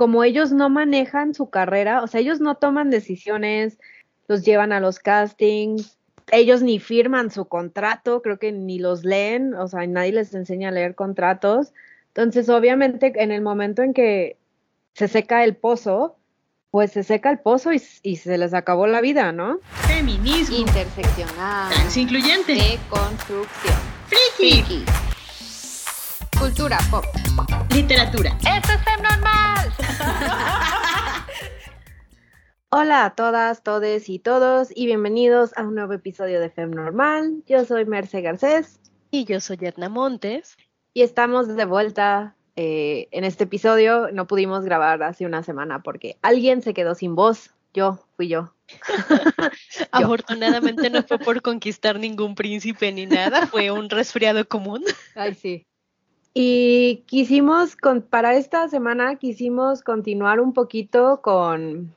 como ellos no manejan su carrera, o sea, ellos no toman decisiones, los llevan a los castings, ellos ni firman su contrato, creo que ni los leen, o sea, nadie les enseña a leer contratos. Entonces, obviamente, en el momento en que se seca el pozo, pues se seca el pozo y, se les acabó la vida, ¿no? Feminismo. Interseccional. Transincluyente. Deconstrucción. Friki. Friki. Cultura pop. Literatura. ¡Esto es Fem Normal! Hola a todas, todes y todos y bienvenidos a un nuevo episodio de Fem Normal. Yo soy Merce Garcés. Y yo soy Edna Montes. Y estamos de vuelta eh, en este episodio. No pudimos grabar hace una semana porque alguien se quedó sin voz. Yo, fui yo. Afortunadamente no fue por conquistar ningún príncipe ni nada, fue un resfriado común. Ay, sí. Y quisimos, con, para esta semana, quisimos continuar un poquito con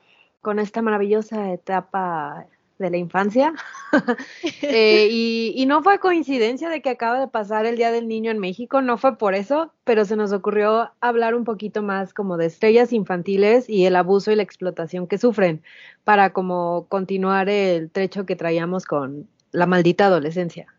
esta maravillosa etapa de la infancia. Eh, y, no fue coincidencia de que acaba de pasar el Día del Niño en México, no fue por eso, pero se nos ocurrió hablar un poquito más como de estrellas infantiles y el abuso y la explotación que sufren para como continuar el trecho que traíamos con la maldita adolescencia.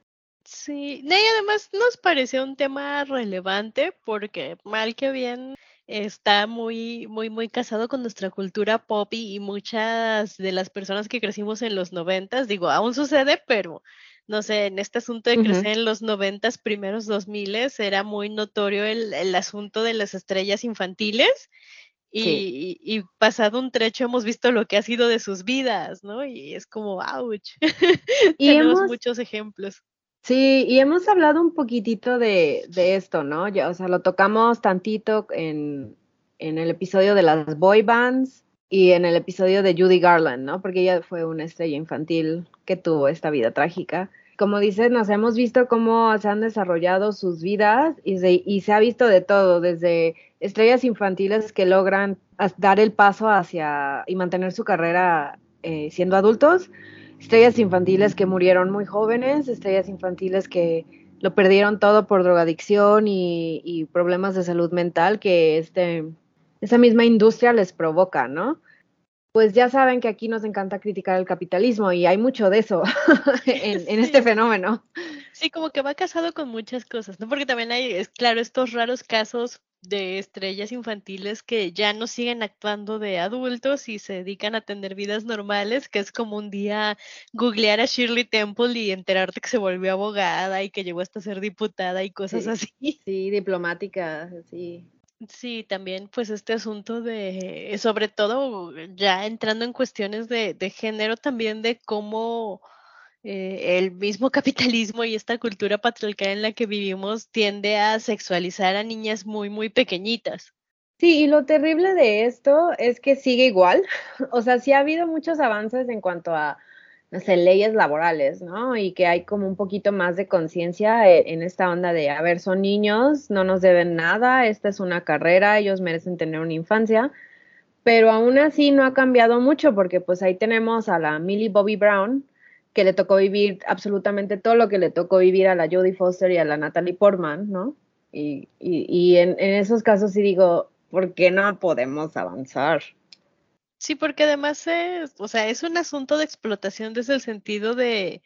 Sí, y además nos pareció un tema relevante porque mal que bien está muy, muy, muy casado con nuestra cultura pop y, muchas de las personas que crecimos en los noventas, digo, aún sucede, pero no sé, en este asunto de crecer en los noventas, primeros dos miles, era muy notorio el, el asunto de las estrellas infantiles. Y, y, pasado un trecho hemos visto lo que ha sido de sus vidas, ¿no? Y es como, ouch. Y Tenemos muchos ejemplos. Sí, y hemos hablado un poquitito de, de esto, ¿no? Ya, o sea, lo tocamos tantito en, en el episodio de las boy bands y en el episodio de Judy Garland, ¿no? Porque ella fue una estrella infantil que tuvo esta vida trágica. Como dices, nos hemos visto cómo se han desarrollado sus vidas y se, y se ha visto de todo, desde estrellas infantiles que logran dar el paso hacia y mantener su carrera eh, siendo adultos, estrellas infantiles que murieron muy jóvenes, estrellas infantiles que lo perdieron todo por drogadicción y, problemas de salud mental que este, esa misma industria les provoca, ¿no? Pues ya saben que aquí nos encanta criticar el capitalismo y hay mucho de eso en, en, este fenómeno. Sí, como que va casado con muchas cosas, ¿no? Porque también hay, es claro, estos raros casos de estrellas infantiles que ya no siguen actuando de adultos y se dedican a tener vidas normales, que es como un día googlear a Shirley Temple y enterarte que se volvió abogada y que llegó hasta ser diputada y cosas así. Sí, diplomática, sí. Sí, también pues este asunto de, sobre todo ya entrando en cuestiones de, de género, también de cómo eh, el mismo capitalismo y esta cultura patriarcal en la que vivimos tiende a sexualizar a niñas muy, muy pequeñitas. Sí, y lo terrible de esto es que sigue igual. O sea, sí ha habido muchos avances en cuanto a, no sé, leyes laborales, ¿no? Y que hay como un poquito más de conciencia e, en esta onda de, a ver, son niños, no nos deben nada, esta es una carrera, ellos merecen tener una infancia. Pero aún así no ha cambiado mucho porque pues ahí tenemos a la Millie Bobby Brown, que le tocó vivir absolutamente todo lo que le tocó vivir a la Jodie Foster y a la Natalie Portman, ¿no? Y, y, y en, en, esos casos sí digo, ¿por qué no podemos avanzar? Sí, porque además es, o sea, es un asunto de explotación desde el sentido de,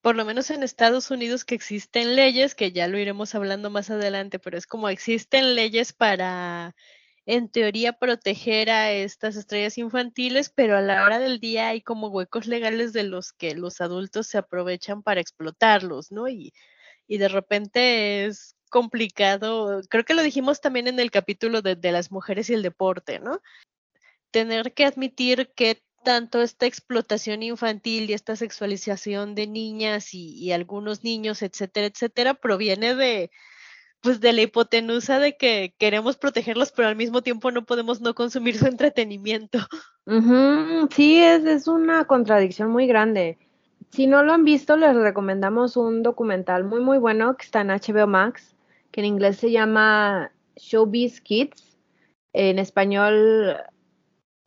por lo menos en Estados Unidos, que existen leyes, que ya lo iremos hablando más adelante, pero es como existen leyes para en teoría proteger a estas estrellas infantiles, pero a la hora del día hay como huecos legales de los que los adultos se aprovechan para explotarlos, ¿no? Y, y de repente es complicado, creo que lo dijimos también en el capítulo de, de las mujeres y el deporte, ¿no? Tener que admitir que tanto esta explotación infantil y esta sexualización de niñas y, y algunos niños, etcétera, etcétera, proviene de, pues de la hipotenusa de que queremos protegerlos, pero al mismo tiempo no podemos no consumir su entretenimiento. Sí, es, es una contradicción muy grande. Si no lo han visto, les recomendamos un documental muy, muy bueno que está en HBO Max, que en inglés se llama Showbiz Kids. En español,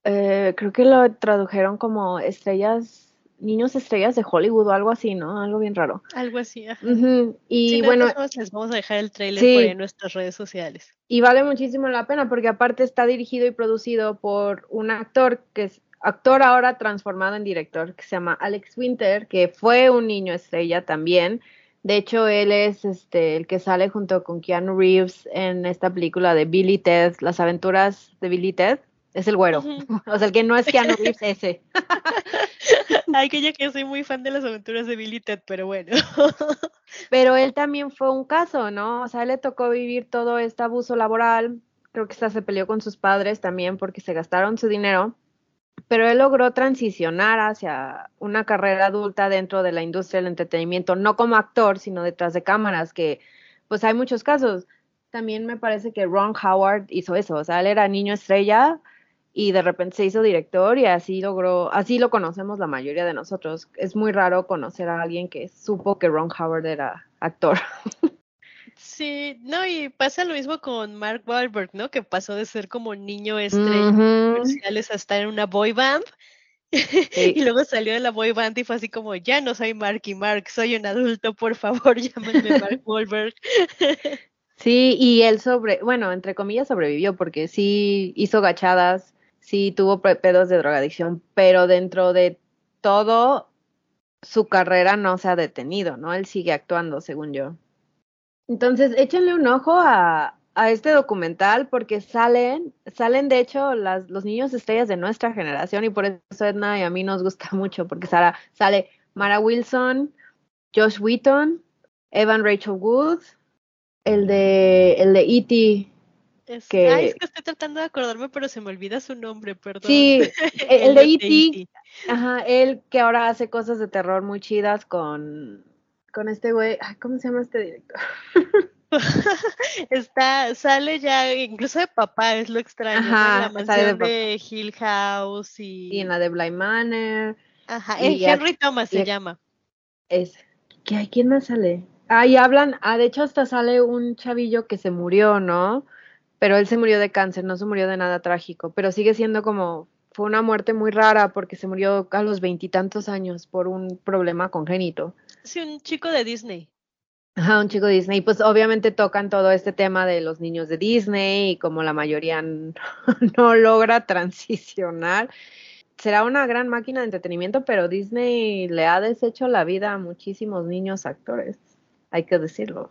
eh, creo que lo tradujeron como Estrellas niños estrellas de Hollywood o algo así, ¿no? Algo bien raro. Algo así. ajá. Ujú, Y Sí, de bueno, les vamos a dejar el trailer Sí. por ahí en nuestras redes sociales. y vale muchísimo la pena porque aparte está dirigido y producido por un actor que es actor ahora transformado en director que se llama Alex Winter, que fue un niño estrella también. De hecho, él es este el que sale junto con Keanu Reeves en esta película de Billy Ted, Las aventuras de Billy Ted. Es el güero. Ujú. O sea, el que no es Keanu Reeves, ese. Ay, que yo que soy muy fan de las aventuras de Billy Ted, pero bueno. Pero él también fue un caso, ¿no? O sea, él le tocó vivir todo este abuso laboral. Creo que hasta se peleó con sus padres también porque se gastaron su dinero. Pero él logró transicionar hacia una carrera adulta dentro de la industria del entretenimiento, no como actor, sino detrás de cámaras, que pues hay muchos casos. También me parece que Ron Howard hizo eso, o sea, él era niño estrella y de repente se hizo director y así logró, así lo conocemos la mayoría de nosotros. Es muy raro conocer a alguien que supo que Ron Howard era actor. Sí, no, y pasa lo mismo con Mark Wahlberg, ¿no? Que pasó de ser como niño estrella Ujú. comerciales a estar en una boy band. Y luego salió de la boy band y fue así como, ya no soy Marky Mark, soy un adulto, por favor, llámenme Mark Wahlberg. Sí, y él sobre, bueno, entre comillas sobrevivió porque sí hizo gachadas, sí tuvo pe- pedos de drogadicción, pero dentro de todo su carrera no se ha detenido, ¿no? Él sigue actuando, según yo. Entonces, échenle un ojo a, a este documental porque salen, salen de hecho las, los niños estrellas de nuestra generación y por eso Edna y a mí nos gusta mucho porque Sara, sale Mara Wilson, Josh Wheaton, Evan Rachel Wood, el de el de E.T. Es, Que- Ay, es que estoy tratando de acordarme, pero se me olvida su nombre, perdón. Sí, el, de E.T. E.T.. Ajá, él que ahora hace cosas de terror muy chidas con, con este güey, ay, ¿cómo se llama este director? Está, sale ya, incluso de papá, es lo extraño, ¿no? Ajá, La sale de mansión de, Hill House y... Y en la de Bly Manor, Ajá, y Henry Thomas se llama. es, ¿qué, ¿quién más sale? Ah, y hablan, ah, de hecho hasta sale un chavillo que se murió, ¿no? Pero él se murió de cáncer, no se murió de nada trágico, pero sigue siendo como, fue una muerte muy rara porque se murió a los veintitantos años por un problema congénito. Sí, un chico de Disney. Ajá, un chico Disney. Pues obviamente tocan todo este tema de los niños de Disney y como la mayoría no logra transicionar. Será una gran máquina de entretenimiento, pero Disney le ha deshecho la vida a muchísimos niños actores. Hay que decirlo.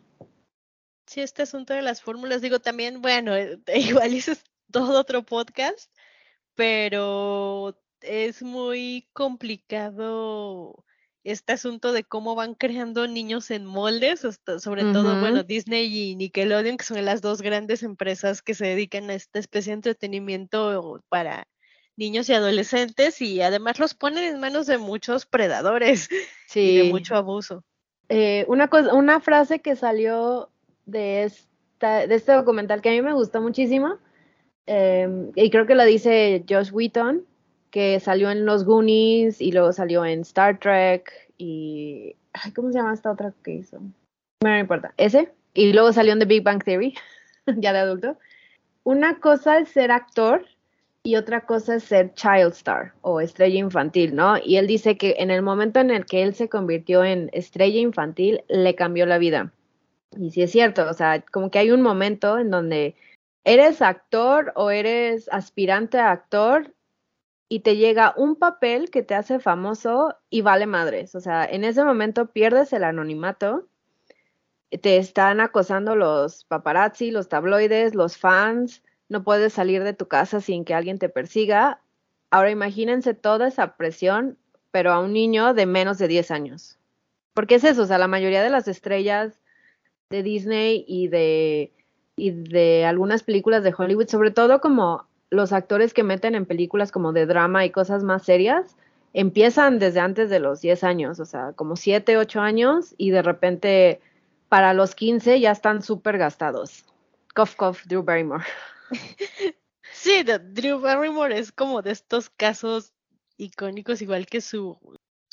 Sí, este asunto de las fórmulas, digo también, bueno, eh, igual ese es todo otro podcast, pero es muy complicado este asunto de cómo van creando niños en moldes, hasta- sobre todo, bueno, Disney y Nickelodeon, que son las dos grandes empresas que se dedican a esta especie de entretenimiento para niños y adolescentes, y además los ponen en manos de muchos predadores y de mucho abuso. Eh, una cosa, una frase que salió de este documental que a mí me gustó muchísimo, em, y creo que la dice Josh Wheaton, que salió en Los Goonies y luego salió en Star Trek y ay, ¿cómo se llama esta otra que hizo? No me importa, ese, y luego salió en The Big Bang Theory, ya de adulto. Una cosa es ser actor y otra cosa es ser child star o estrella infantil, ¿no? Y él dice que en el momento en el que él se convirtió en estrella infantil, le cambió la vida. Y sí es cierto, o sea, como que hay un momento en donde eres actor o eres aspirante a actor y te llega un papel que te hace famoso y vale madres. O sea, en ese momento pierdes el anonimato, te están acosando los paparazzi, los tabloides, los fans, no puedes salir de tu casa sin que alguien te persiga. Ahora imagínense toda esa presión, pero a un niño de menos de 10 años. Porque es eso, o sea, la mayoría de las estrellas de Disney y de, y de algunas películas de Hollywood, sobre todo como los actores que meten en películas como de drama y cosas más serias, empiezan desde antes de los 10 años, o sea, como 7, 8 años y de repente para los 15 ya están súper gastados. Cough, cough, Drew Barrymore. Sí, Drew Barrymore es como de estos casos icónicos, igual que su,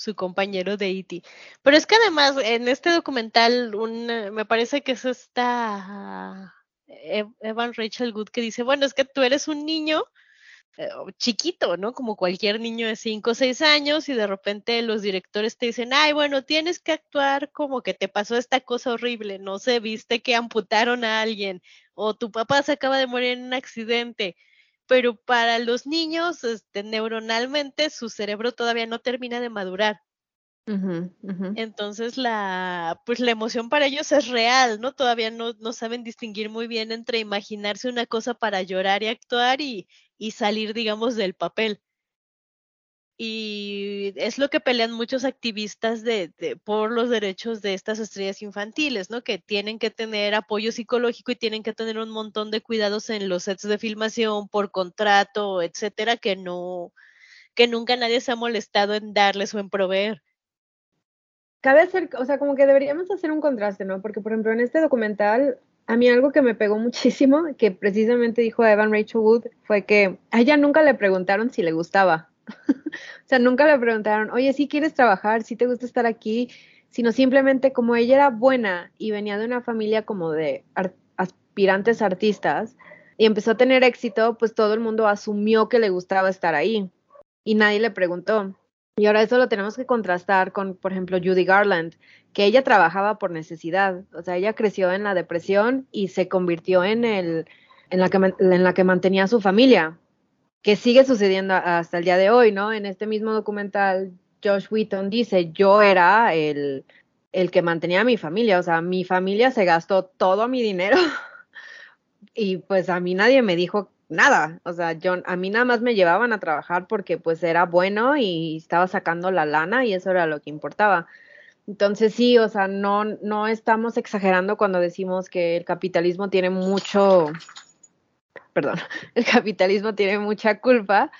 su compañero de E.T. Pero es que además en este documental eh, me parece que es esta Ev- Evan Rachel Good que dice, bueno, es que tú eres un niño, eh, chiquito, ¿no? Como cualquier niño de 5 o 6 años y de repente los directores te dicen, ay, bueno, tienes que actuar como que te pasó esta cosa horrible, no sé, viste que amputaron a alguien o tu papá se acaba de morir en un accidente. Pero para los niños, este, neuronalmente, su cerebro todavía no termina de madurar. Entonces la, pues la emoción para ellos es real, ¿no? Todavía no, no saben distinguir muy bien entre imaginarse una cosa para llorar y actuar y, y salir, digamos, del papel. Y es lo que pelean muchos activistas de, por los derechos de estas estrellas infantiles, ¿no? Que tienen que tener apoyo psicológico y tienen que tener un montón de cuidados en los sets de filmación por contrato, etcétera, que no, que nunca nadie se ha molestado en darles o en proveer. Cabe hacer, o sea, como que deberíamos hacer un contraste, ¿no? Porque, por ejemplo, en este documental, a mí algo que me pegó muchísimo, que precisamente dijo Evan Rachel Wood, fue que a ella nunca le preguntaron si le gustaba. O sea, nunca le preguntaron, oye, si quieres trabajar, si te gusta estar aquí, sino simplemente como ella era buena y venía de una familia como de aspirantes artistas y empezó a tener éxito, pues todo el mundo asumió que le gustaba estar ahí y nadie le preguntó. Y ahora eso lo tenemos que contrastar con, por ejemplo, Judy Garland, que ella trabajaba por necesidad, o sea, ella creció en la depresión y se convirtió en el en la que en la que mantenía a su familia, que sigue sucediendo hasta el día de hoy, ¿no? En este mismo documental Josh Wheaton dice, "Yo era el el que mantenía a mi familia, o sea, mi familia se gastó todo mi dinero y pues a mí nadie me dijo nada, o sea, yo, a mí nada más me llevaban a trabajar porque pues era bueno y estaba sacando la lana y eso era lo que importaba. Entonces sí, o sea, no, no estamos exagerando cuando decimos que el capitalismo tiene mucho, perdón, el capitalismo tiene mucha culpa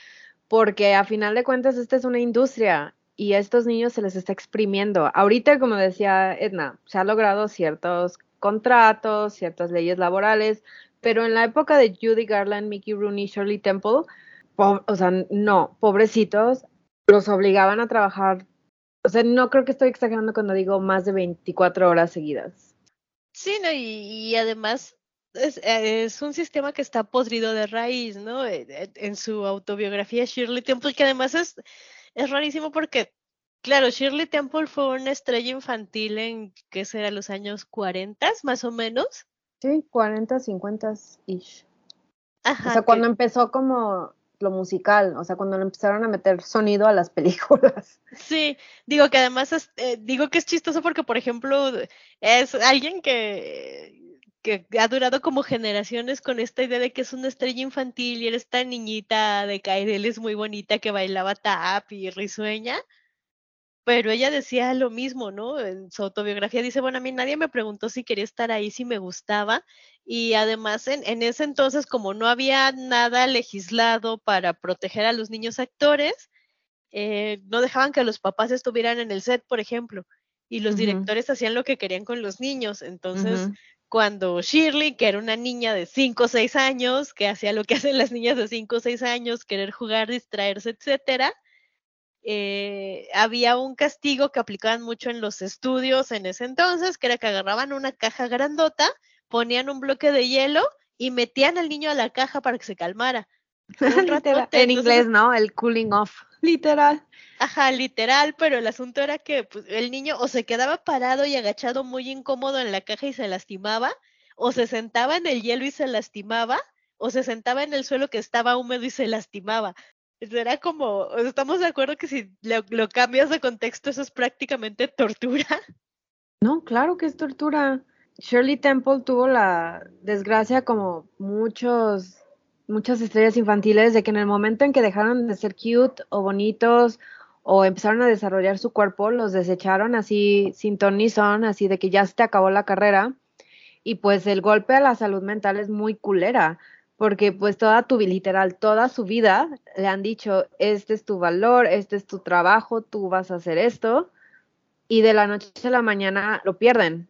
porque a final de cuentas esta es una industria y a estos niños se les está exprimiendo. Ahorita, como decía Edna, se han logrado ciertos contratos, ciertas leyes laborales, pero en la época de Judy Garland, Mickey Rooney, Shirley Temple, o sea, no, pobrecitos, los obligaban a trabajar. O sea, no creo que estoy exagerando cuando digo más de 24 horas seguidas. Sí, ¿no? Y, y además es, eh, es un sistema que está podrido de raíz, ¿no? Eh, eh, En su autobiografía Shirley Temple, que además es, es rarísimo porque, claro, Shirley Temple fue una estrella infantil en, ¿qué será? Los años 40, más o menos. Sí, 40, 50 ish. Ajá, O sea, que- cuando empezó como lo musical, o sea, cuando le empezaron a meter sonido a las películas. Sí, digo que además es, eh, digo que es chistoso porque, por ejemplo, es alguien que, que ha durado como generaciones con esta idea de que es una estrella infantil y era esta niñita de Cairel muy bonita que bailaba tap y risueña. Pero ella decía lo mismo, ¿no? En su autobiografía dice, bueno, a mí nadie me preguntó si quería estar ahí, si me gustaba. Y además, en, en ese entonces, como no había nada legislado para proteger a los niños actores, eh, no dejaban que los papás estuvieran en el set, por ejemplo, y los directores hacían lo que querían con los niños. Entonces. Cuando Shirley, que era una niña de 5 o 6 años, que hacía lo que hacen las niñas de 5 o 6 años, querer jugar, distraerse, etcétera, eh, había un castigo que aplicaban mucho en los estudios en ese entonces, que era que agarraban una caja grandota, ponían un bloque de hielo y metían al niño a la caja para que se calmara. En entonces- inglés, ¿no? El cooling off. Literal. Ajá, literal, pero el asunto era que pues, el niño o se quedaba parado y agachado muy incómodo en la caja y se lastimaba, o se sentaba en el hielo y se lastimaba, o se sentaba en el suelo que estaba húmedo y se lastimaba. Era como, estamos de acuerdo que si lo, lo cambias de contexto, eso es prácticamente tortura. No, claro que es tortura. Shirley Temple tuvo la desgracia como muchos, muchas estrellas infantiles de que en el momento en que dejaron de ser cute o bonitos o empezaron a desarrollar su cuerpo, los desecharon así sin ton ni son, así de que ya se te acabó la carrera. Y pues el golpe a la salud mental es muy culera, porque pues toda tu, literal, toda su vida le han dicho, este es tu valor, este es tu trabajo, tú vas a hacer esto y de la noche a la mañana lo pierden.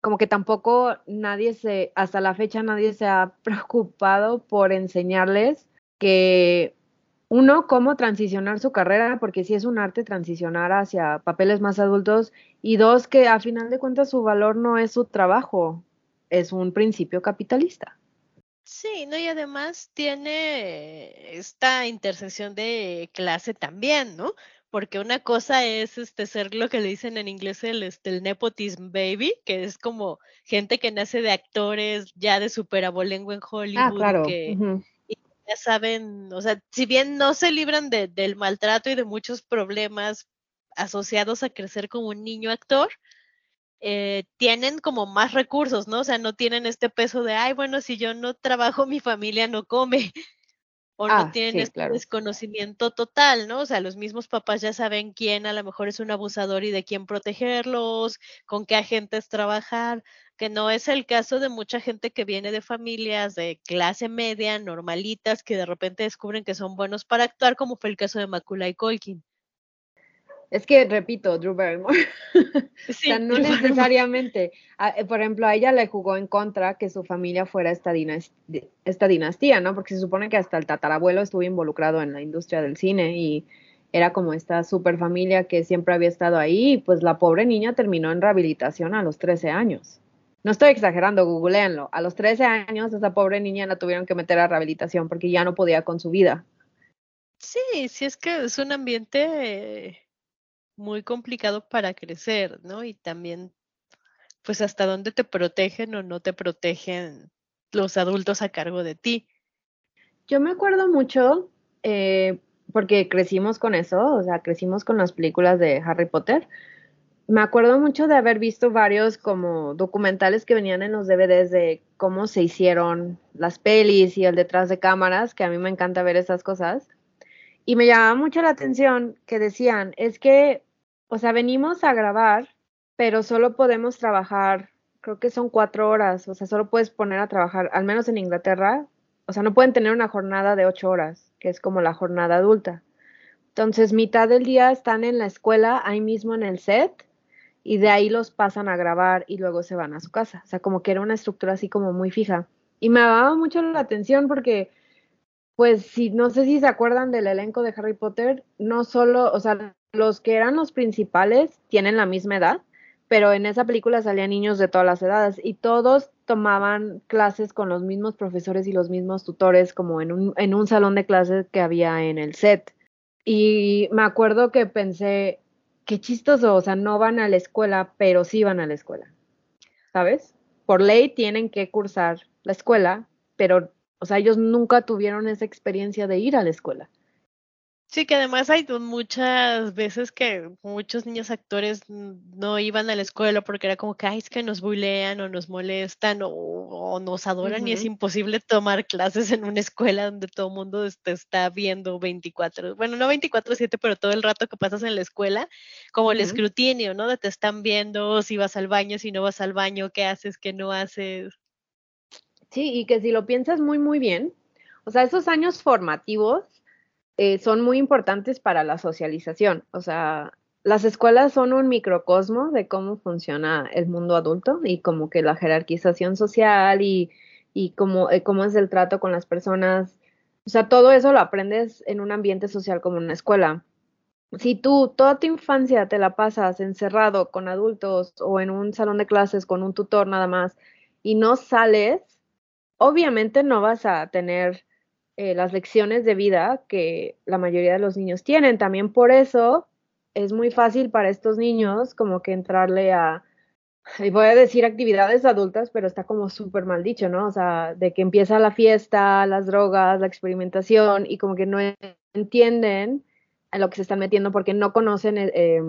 Como que tampoco nadie se, hasta la fecha nadie se ha preocupado por enseñarles que uno, cómo transicionar su carrera, porque sí es un arte transicionar hacia papeles más adultos, y dos, que a final de cuentas su valor no es su trabajo, es un principio capitalista. Sí, no, y además tiene esta intersección de clase también, ¿no? Porque una cosa es este ser lo que le dicen en inglés el, este, el nepotism baby, que es como gente que nace de actores ya de super abolengo en Hollywood, Ah, claro. que ujú. ya saben, o sea, si bien no se libran de- del maltrato y de muchos problemas asociados a crecer como un niño actor, eh, tienen como más recursos, ¿no? O sea, no tienen este peso de, ay, bueno, si yo no trabajo, mi familia no come. O Ah, no tienen sí, este claro. desconocimiento total, ¿no? O sea, los mismos papás ya saben quién a lo mejor es un abusador y de quién protegerlos, con qué agentes trabajar, que no es el caso de mucha gente que viene de familias de clase media, normalitas, que de repente descubren que son buenos para actuar, como fue el caso de Macaulay Culkin. Es que, repito, Drew Barrymore. O Sí, sea, no Drew necesariamente. Eh, por ejemplo, a ella le jugó en contra que su familia fuera esta, dinas- di- esta dinastía, ¿no? Porque se supone que hasta el tatarabuelo estuvo involucrado en la industria del cine y era como esta super familia que siempre había estado ahí y pues la pobre niña terminó en rehabilitación a los 13 años. No estoy exagerando, googleenlo. A los 13 años esa pobre niña la tuvieron que meter a rehabilitación porque ya no podía con su vida. Sí, sí es que es un ambiente muy complicado para crecer, ¿no? Y también, pues, hasta dónde te protegen o no te protegen los adultos a cargo de ti. Yo me acuerdo mucho, eh, porque crecimos con eso, o sea, crecimos con las películas de Harry Potter. Me acuerdo mucho de haber visto varios como documentales que venían en los DVDs de cómo se hicieron las pelis y el detrás de cámaras, que a mí me encanta ver esas cosas. Y me llamaba mucho la atención que decían, es que, o sea, venimos a grabar, pero solo podemos trabajar, creo que son cuatro horas, o sea, solo puedes poner a trabajar, al menos en Inglaterra, o sea, no pueden tener una jornada de ocho horas, que es como la jornada adulta. Entonces, mitad del día están en la escuela, ahí mismo en el set, y de ahí los pasan a grabar y luego se van a su casa. O sea, como que era una estructura así como muy fija. Y me llamaba mucho la atención porque, pues, si no sé si se acuerdan del elenco de Harry Potter, no solo, o sea, los que eran los principales tienen la misma edad, pero en esa película salían niños de todas las edades y todos tomaban clases con los mismos profesores y los mismos tutores como en un, en un salón de clases que había en el set. Y me acuerdo que pensé, qué chistoso, o sea, no van a la escuela, pero sí van a la escuela, ¿sabes? Por ley tienen que cursar la escuela, pero, o sea, ellos nunca tuvieron esa experiencia de ir a la escuela. Sí, que además hay muchas veces que muchos niños actores no iban a la escuela porque era como que, ay, es que nos bulean o nos molestan o, o nos adoran y es imposible tomar clases en una escuela donde todo el mundo te está viendo 24, bueno, no 24/7, pero todo el rato que pasas en la escuela, como el escrutinio, ¿no? De te están viendo si vas al baño, si no vas al baño, qué haces, qué no haces. Sí, y que si lo piensas muy, muy bien, o sea, esos años formativos eh, son muy importantes para la socialización. O sea, las escuelas son un microcosmo de cómo funciona el mundo adulto y como que la jerarquización social y, y cómo, eh, cómo es el trato con las personas. O sea, todo eso lo aprendes en un ambiente social como una escuela. Si tú toda tu infancia te la pasas encerrado con adultos o en un salón de clases con un tutor nada más y no sales, obviamente no vas a tener eh, las lecciones de vida que la mayoría de los niños tienen. También por eso es muy fácil para estos niños como que entrarle a, y voy a decir actividades adultas, pero está como súper mal dicho, ¿no? O sea, de que empieza la fiesta, las drogas, la experimentación y como que no entienden a lo que se están metiendo porque no conocen eh, eh,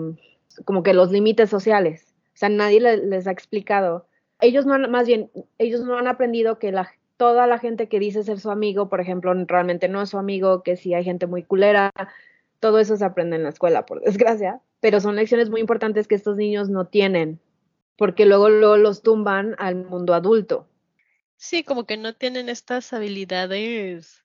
como que los límites sociales. O sea, nadie le, les ha explicado. Ellos no han, más bien, ellos no han aprendido que la, toda la gente que dice ser su amigo, por ejemplo, realmente no es su amigo, que si hay gente muy culera, todo eso se aprende en la escuela, por desgracia, pero son lecciones muy importantes que estos niños no tienen, porque luego, luego los tumban al mundo adulto. Sí, como que no tienen estas habilidades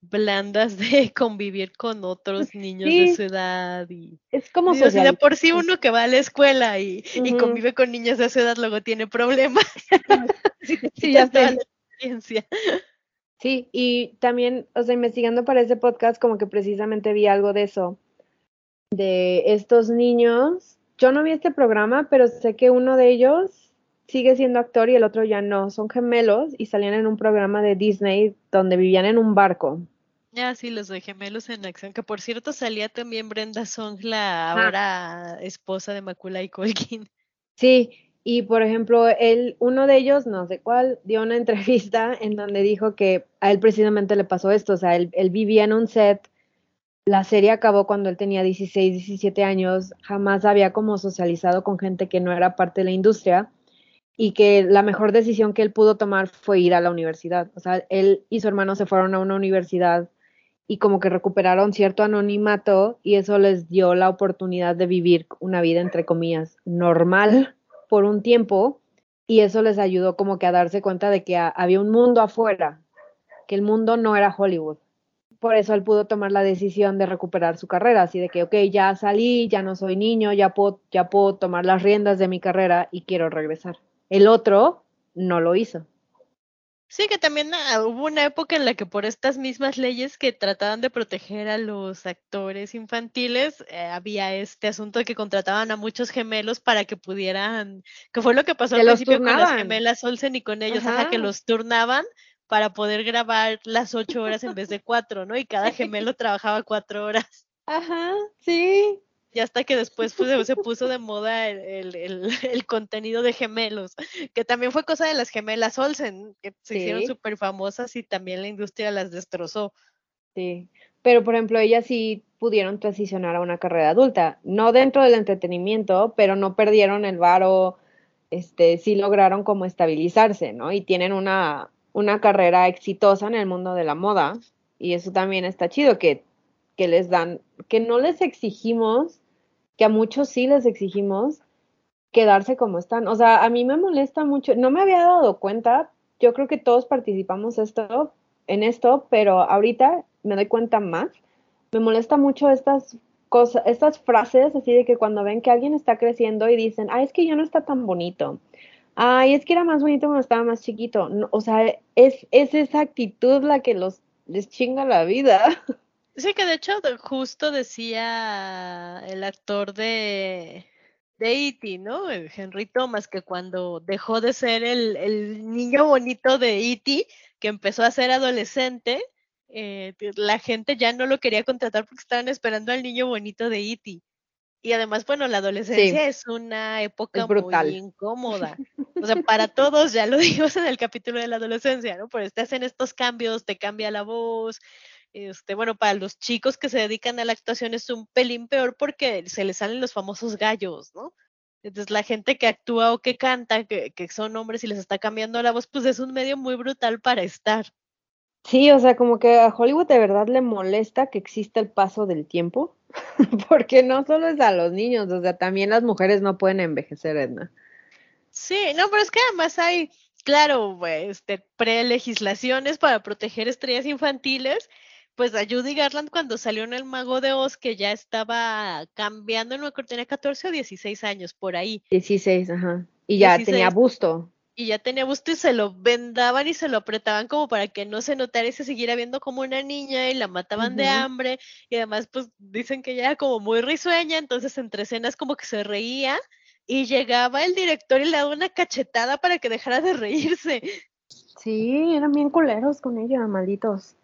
blandas de convivir con otros niños Sí. de su edad y Es como Digo, si de por sí uno que va a la escuela y, convive con niños de su edad luego tiene problemas. Sí, Sí, ya quitan Sí, y también, o sea, investigando para ese podcast, como que precisamente vi algo de eso, de estos niños. Yo no vi este programa, pero sé que uno de ellos sigue siendo actor y el otro ya no. Son gemelos y salían en un programa de Disney donde vivían en un barco. Ah, sí, los de Gemelos en Acción, que por cierto salía también Brenda Song, la Ajá. ahora esposa de Macaulay Culkin. Sí, y por ejemplo, él, uno de ellos, no sé cuál, dio una entrevista en donde dijo que a él precisamente le pasó esto, o sea, él, él vivía en un set, la serie acabó cuando él tenía 16, 17 años, jamás había como socializado con gente que no era parte de la industria y que la mejor decisión que él pudo tomar fue ir a la universidad, o sea, él y su hermano se fueron a una universidad y como que recuperaron cierto anonimato y eso les dio la oportunidad de vivir una vida, entre comillas, normal por un tiempo y eso les ayudó como que a darse cuenta de que había un mundo afuera, que el mundo no era Hollywood. Por eso él pudo tomar la decisión de recuperar su carrera, así de que, ok, ya salí, ya no soy niño, ya puedo, ya puedo tomar las riendas de mi carrera y quiero regresar. El otro no lo hizo. Sí, que también ah, hubo una época en la que por estas mismas leyes que trataban de proteger a los actores infantiles, eh, había este asunto de que contrataban a muchos gemelos para que pudieran, que fue lo que pasó Que al principio con las gemelas Olsen y con ellos, ajá, que los turnaban para poder grabar las ocho horas en vez de cuatro, ¿no? Y cada gemelo trabajaba cuatro horas. Ajá, sí. Y hasta que después pues, se- puso de moda el, el, el- el contenido de gemelos, que también fue cosa de las gemelas Olsen, que se hicieron súper famosas y también la industria las destrozó. Sí, pero por ejemplo, ellas sí pudieron transicionar a una carrera adulta, no dentro del entretenimiento, pero no perdieron el varo, este, sí lograron como estabilizarse, ¿no? Y tienen una, una carrera exitosa en el mundo de la moda, y eso también está chido, que, que les dan, que no les exigimos, que a muchos sí les exigimos quedarse como están. O sea, a mí me molesta mucho, no me había dado cuenta, yo creo que todos participamos esto, en esto, pero ahorita me doy cuenta más. Me molesta mucho estas cosas, estas frases así de que cuando ven que alguien está creciendo y dicen, ay, es que ya no está tan bonito. Ay, es que era más bonito cuando estaba más chiquito. No, o sea, es, es esa actitud la que los les chinga la vida. Sí, que de hecho justo decía el actor de, de E.T., ¿no? El Henry Thomas, que cuando dejó de ser el, el niño bonito de E.T., que empezó a ser adolescente, eh, la gente ya no lo quería contratar porque estaban esperando al niño bonito de E.T. Y además, bueno, la adolescencia es una época brutal. muy incómoda. O sea, para todos, ya lo dijimos en el capítulo de la adolescencia, ¿no? Pero te hacen estos cambios, te cambia la voz. Este, bueno, para los chicos que se dedican a la actuación es un pelín peor porque se les salen los famosos gallos, ¿no? Entonces la gente que actúa o que canta, que, que son hombres y les está cambiando la voz, pues es un medio muy brutal para estar. Sí, o sea, como que a Hollywood de verdad le molesta que exista el paso del tiempo, porque no solo es a los niños, o sea, también las mujeres no pueden envejecer, Edna. Sí, no, pero es que además hay, claro, este, prelegislaciones para proteger estrellas infantiles. Pues a Judy Garland cuando salió en El Mago de Oz, que ya estaba cambiando, no me acuerdo, tenía 14 o 16 años por ahí, 16, ajá. Y ya tenía 16. busto. y ya tenía busto y se lo vendaban y se lo apretaban como para que no se notara y se siguiera viendo como una niña y la mataban de hambre y además pues dicen que ella era como muy risueña, entonces entre escenas como que se reía y llegaba el director y le daba una cachetada para que dejara de reírse. Sí, eran bien culeros con ella, malditos.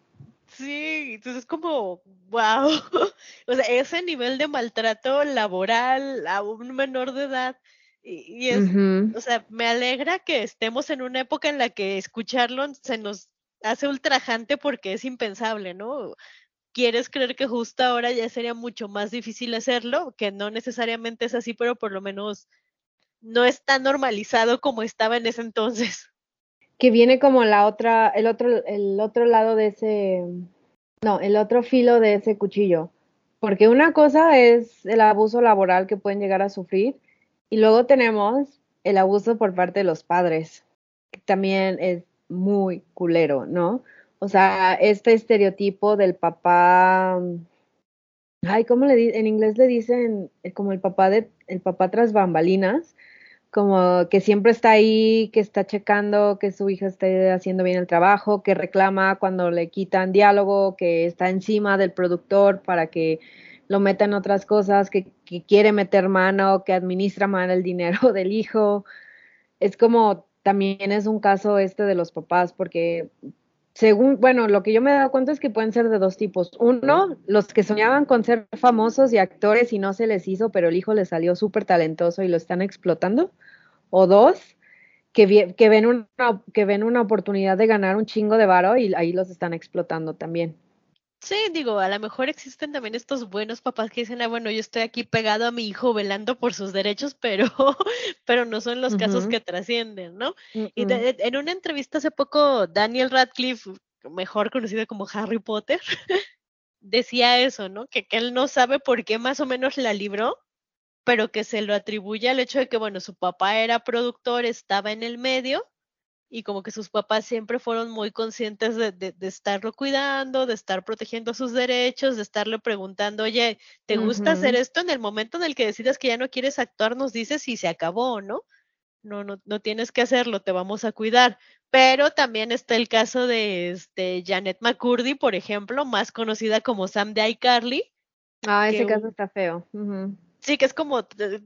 Sí, entonces es como, wow. O sea, ese nivel de maltrato laboral a un menor de edad. Y, y es, o sea, me alegra que estemos en una época en la que escucharlo se nos hace ultrajante porque es impensable, ¿no? Quieres creer que justo ahora ya sería mucho más difícil hacerlo, que no necesariamente es así, pero por lo menos no está normalizado como estaba en ese entonces. Que viene como la otra, el otro, el otro lado de ese, no, el otro filo de ese cuchillo. Porque una cosa es el abuso laboral que pueden llegar a sufrir y luego tenemos el abuso por parte de los padres, que también es muy culero, ¿no? O sea, este estereotipo del papá, ay, ¿cómo le dicen? En inglés le dicen como el papá de, el papá tras bambalinas, como que siempre está ahí, que está checando que su hija esté haciendo bien el trabajo, que reclama cuando le quitan diálogo, que está encima del productor para que lo meta en otras cosas, que, que quiere meter mano, que administra mal el dinero del hijo. es como también es un caso este de los papás, porque según, bueno, lo que yo me he dado cuenta es que pueden ser de dos tipos. Uno, los que soñaban con ser famosos y actores y no se les hizo, pero el hijo les salió súper talentoso y lo están explotando. O dos, que, que, ven una, que ven una oportunidad de ganar un chingo de varo y ahí los están explotando también. Sí, digo, a lo mejor existen también estos buenos papás que dicen, ah, bueno, yo estoy aquí pegado a mi hijo velando por sus derechos, pero, pero no son los casos que trascienden, ¿no? Y de- en una entrevista hace poco, Daniel Radcliffe, mejor conocido como Harry Potter, decía eso, ¿no? Que, que él no sabe por qué más o menos la libró, pero que se lo atribuye al hecho de que, bueno, su papá era productor, estaba en el medio y como que sus papás siempre fueron muy conscientes de, de, de estarlo cuidando, de estar protegiendo sus derechos, de estarle preguntando, oye, ¿te gusta hacer esto? En el momento en el que decidas que ya no quieres actuar, nos dices si se acabó, ¿no? No, no, no tienes que hacerlo, te vamos a cuidar. Pero también está el caso de este, Janet McCurdy, por ejemplo, más conocida como Sam de iCarly. Ah, ese caso un- está feo. Sí, que es como de-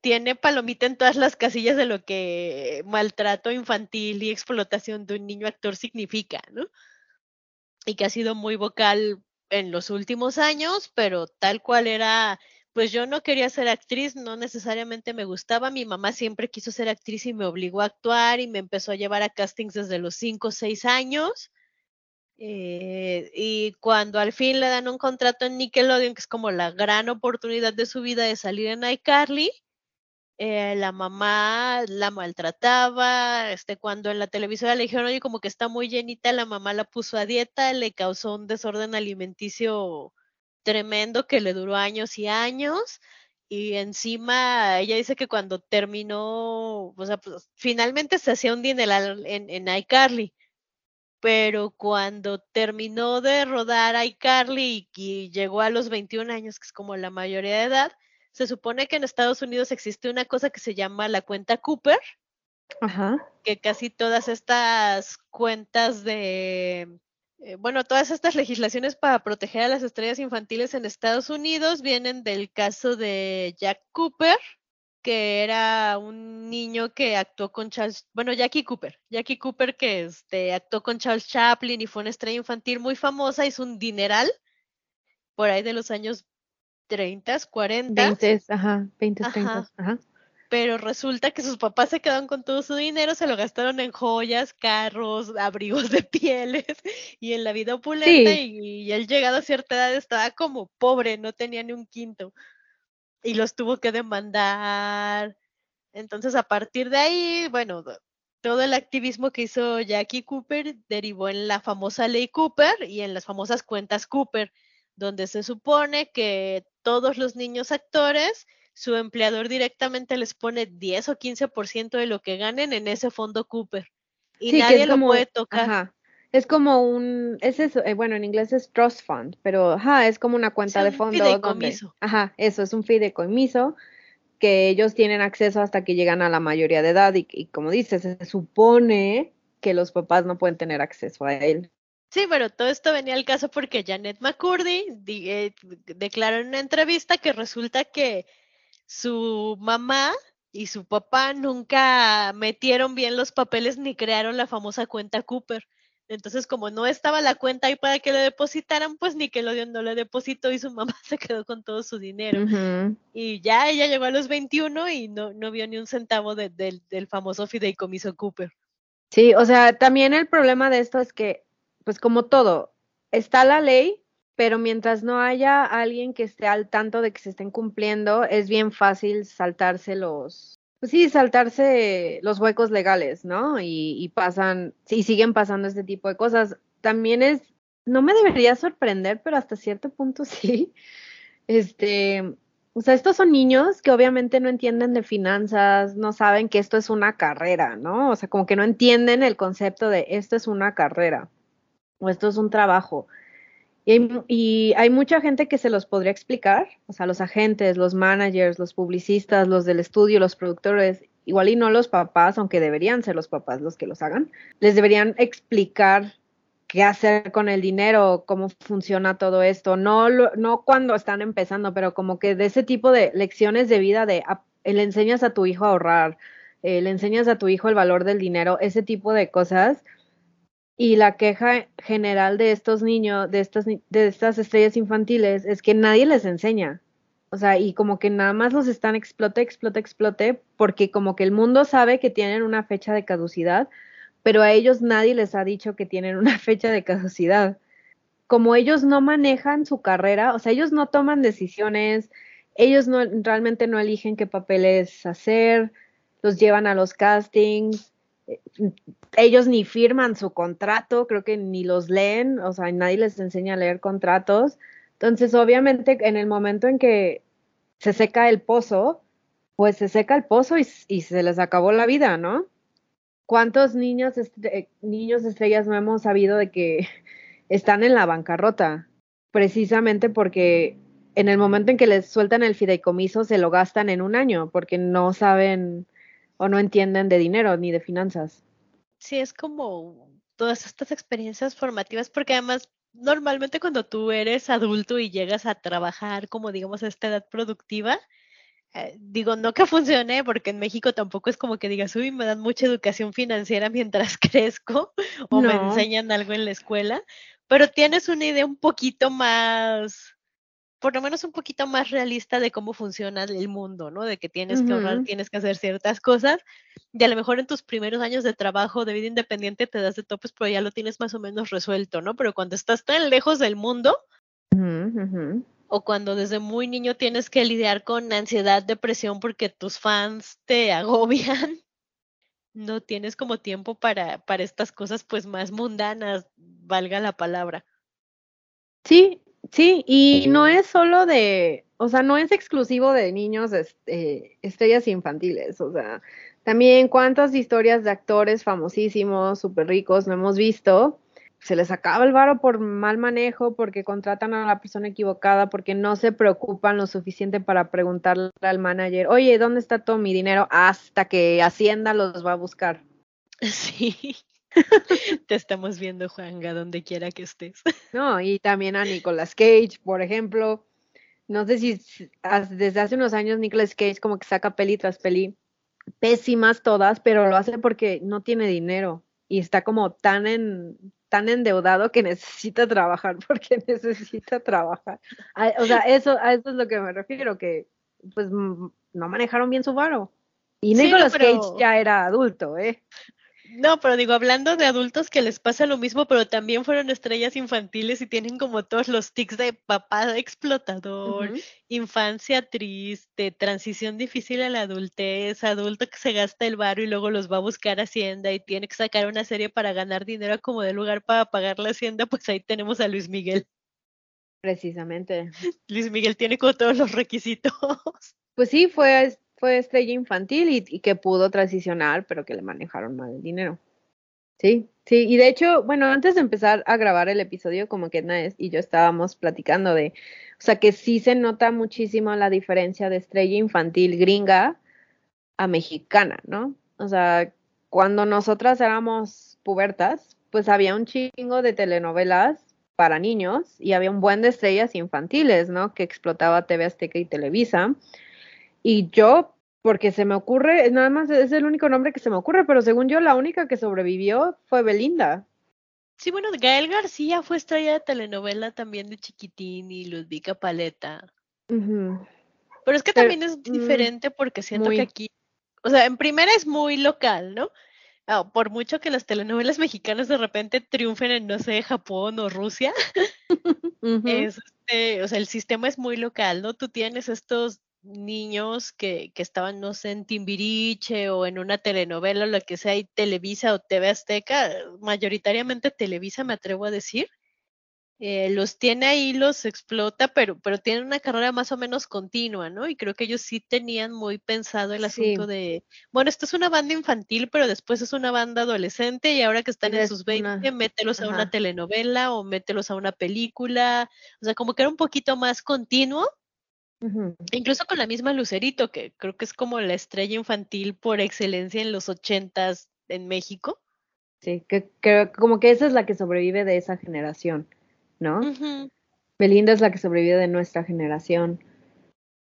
tiene palomita en todas las casillas de lo que maltrato infantil y explotación de un niño actor significa, ¿no? Y que ha sido muy vocal en los últimos años, pero tal cual era, pues yo no quería ser actriz, no necesariamente me gustaba, mi mamá siempre quiso ser actriz y me obligó a actuar y me empezó a llevar a castings desde los 5 o 6 años. Eh, y cuando al fin le dan un contrato en Nickelodeon, que es como la gran oportunidad de su vida de salir en iCarly, eh, la mamá la maltrataba, este, cuando en la televisora le dijeron, oye, como que está muy llenita, la mamá la puso a dieta, le causó un desorden alimenticio tremendo que le duró años y años. Y encima ella dice que cuando terminó, o sea, pues finalmente se hacía un dineral en, en iCarly, pero cuando terminó de rodar iCarly y, y llegó a los 21 años, que es como la mayoría de edad, se supone que en Estados Unidos existe una cosa que se llama la cuenta Cooper, Ajá. que casi todas estas cuentas de, eh, bueno, todas estas legislaciones para proteger a las estrellas infantiles en Estados Unidos vienen del caso de Jack Cooper, que era un niño que actuó con Charles, bueno, Jackie Cooper, Jackie Cooper que este, actuó con Charles Chaplin y fue una estrella infantil muy famosa, hizo un dineral por ahí de los años 30, 40. 20, ajá, 20, 30, Ajá. ajá. pero resulta que sus papás se quedaron con todo su dinero, se lo gastaron en joyas, carros, abrigos de pieles y en la vida opulenta Sí. y, y él llegado a cierta edad estaba como pobre, no tenía ni un quinto y los tuvo que demandar. Entonces a partir de ahí, bueno, do- todo el activismo que hizo Jackie Cooper derivó en la famosa ley Cooper y en las famosas cuentas Cooper, donde se supone que todos los niños actores su empleador directamente les pone 10 o 15% de lo que ganen en ese fondo Cooper. Y Sí, nadie lo puede tocar. ajá, es como un, es eso, eh, bueno, en inglés es trust fund, pero ajá, es como una cuenta de un fondo donde, fideicomiso. ajá, eso es un fideicomiso que ellos tienen acceso hasta que llegan a la mayoría de edad y, y como dices, se supone que los papás no pueden tener acceso a él. Sí, pero todo esto venía al caso porque Janet McCurdy eh, declaró en una entrevista que resulta que su mamá y su papá nunca metieron bien los papeles ni crearon la famosa cuenta Cooper. Entonces, como no estaba la cuenta ahí para que le depositaran, pues Nickelodeon no le depositó y su mamá se quedó con todo su dinero. Y ya ella llegó a los 21 y no, no vio ni un centavo de- del- del famoso fideicomiso Cooper. Sí, o sea, también el problema de esto es que, pues como todo, está la ley, pero mientras no haya alguien que esté al tanto de que se estén cumpliendo, es bien fácil saltarse los, pues sí, saltarse los huecos legales, ¿no? Y, y pasan, sí, siguen pasando este tipo de cosas. También es, no me debería sorprender, pero hasta cierto punto sí. Este, o sea, estos son niños que obviamente no entienden de finanzas, no saben que esto es una carrera, ¿no? O sea, como que no entienden el concepto de esto es una carrera esto es un trabajo. Y hay, mucha gente que se los podría explicar, o sea, los agentes, los managers, los publicistas, los del estudio, los productores, igual y no los papás, aunque deberían ser los papás los que los hagan, les deberían explicar qué hacer con el dinero, cómo funciona todo esto, no, no cuando están empezando, pero como que de ese tipo de lecciones de vida de le enseñas a tu hijo a ahorrar, eh, le enseñas a tu hijo el valor del dinero, ese tipo de cosas. Y la queja general de estos niños, de estas, de estas estrellas infantiles, es que nadie les enseña. O sea, y como que nada más los están explote, explote, explote, porque como que el mundo sabe que tienen una fecha de caducidad, pero a ellos nadie les ha dicho que tienen una fecha de caducidad. Como ellos no manejan su carrera, o sea, ellos no toman decisiones, ellos no realmente no eligen qué papeles hacer, los llevan a los castings, ellos ni firman su contrato, creo que ni los leen, o sea, nadie les enseña a leer contratos. Entonces, obviamente, en el momento en que se seca el pozo, pues se seca el pozo y, se les acabó la vida, ¿no? ¿Cuántos niños, estre- niños estrellas no hemos sabido de que están en la bancarrota? Precisamente porque en el momento en que les sueltan el fideicomiso se lo gastan en un año porque no saben o no entienden de dinero ni de finanzas. Sí, es como todas estas experiencias formativas, porque además normalmente cuando tú eres adulto y llegas a trabajar como digamos a esta edad productiva, eh, digo, no que funcione, porque en México tampoco es como que digas, uy, me dan mucha educación financiera mientras crezco o me No. enseñan algo en la escuela, pero tienes una idea un poquito más, por lo menos un poquito más realista de cómo funciona el mundo, ¿no? De que tienes que ahorrar, tienes que hacer ciertas cosas, y a lo mejor en tus primeros años de trabajo, de vida independiente, te das de topes, pero ya lo tienes más o menos resuelto, ¿no? Pero cuando estás tan lejos del mundo, o cuando desde muy niño tienes que lidiar con ansiedad, depresión porque tus fans te agobian, no tienes como tiempo para, para estas cosas pues más mundanas, valga la palabra. Sí, sí, y no es solo de, o sea, no es exclusivo de niños es- eh, estrellas infantiles, o sea, también cuántas historias de actores famosísimos, súper ricos, no hemos visto, se les acaba el varo por mal manejo, porque contratan a la persona equivocada, porque no se preocupan lo suficiente para preguntarle al manager, oye, ¿dónde está todo mi dinero? Hasta que Hacienda los va a buscar. Sí. Te estamos viendo, Juanga, donde quiera que estés. No, y también a Nicolas Cage, por ejemplo. No sé si desde hace unos años Nicolas Cage como que saca peli tras peli, pésimas todas, pero lo hace porque no tiene dinero y está como tan en tan endeudado que necesita trabajar porque necesita trabajar. O sea, eso a eso es lo que me refiero, que pues no manejaron bien su varo. Y Sí, no, Nicolas pero- Cage ya era adulto, ¿eh? No, pero digo, hablando de adultos que les pasa lo mismo, pero también fueron estrellas infantiles y tienen como todos los tics de papá explotador, infancia triste, transición difícil a la adultez, adulto que se gasta el varo y luego los va a buscar Hacienda y tiene que sacar una serie para ganar dinero como de lugar para pagar la Hacienda, pues ahí tenemos a Luis Miguel. Precisamente. Luis Miguel tiene como todos los requisitos. Pues sí, fue, fue estrella infantil y, que pudo transicionar, pero que le manejaron mal el dinero. Sí, sí, y de hecho, bueno, antes de empezar a grabar el episodio, como que Edna y yo estábamos platicando de, o sea, que sí se nota muchísimo la diferencia de estrella infantil gringa a mexicana, ¿no? O sea, cuando nosotras éramos pubertas, pues había un chingo de telenovelas para niños y había un buen de estrellas infantiles, ¿no? Que explotaba TV Azteca y Televisa. Y yo, porque se me ocurre, nada más es el único nombre que se me ocurre, pero según yo la única que sobrevivió fue Belinda. Sí, bueno, Gael García fue estrella de telenovela también de Chiquitín y Ludvika Paleta. Pero es que Pero, también es mm, diferente porque siento muy. que aquí, o sea, en primera es muy local, ¿no? Ah, por mucho que las telenovelas mexicanas de repente triunfen en, no sé, Japón o Rusia, es este, o sea, el sistema es muy local, ¿no? Tú tienes estos niños que, que estaban, no sé, en Timbiriche o en una telenovela, o lo que sea, y Televisa o TV Azteca, mayoritariamente Televisa, me atrevo a decir, eh, los tiene ahí, los explota, pero, pero tienen una carrera más o menos continua, ¿no? Y creo que ellos sí tenían muy pensado el asunto Sí. de, bueno, esto es una banda infantil, pero después es una banda adolescente y ahora que están en sus 20, una- mételos a una telenovela o mételos a una película, o sea, como que era un poquito más continuo, Incluso con la misma Lucerito, que creo que es como la estrella infantil por excelencia en los ochentas en México. Sí, que, que como que esa es la que sobrevive de esa generación, ¿no? Belinda es la que sobrevive de nuestra generación.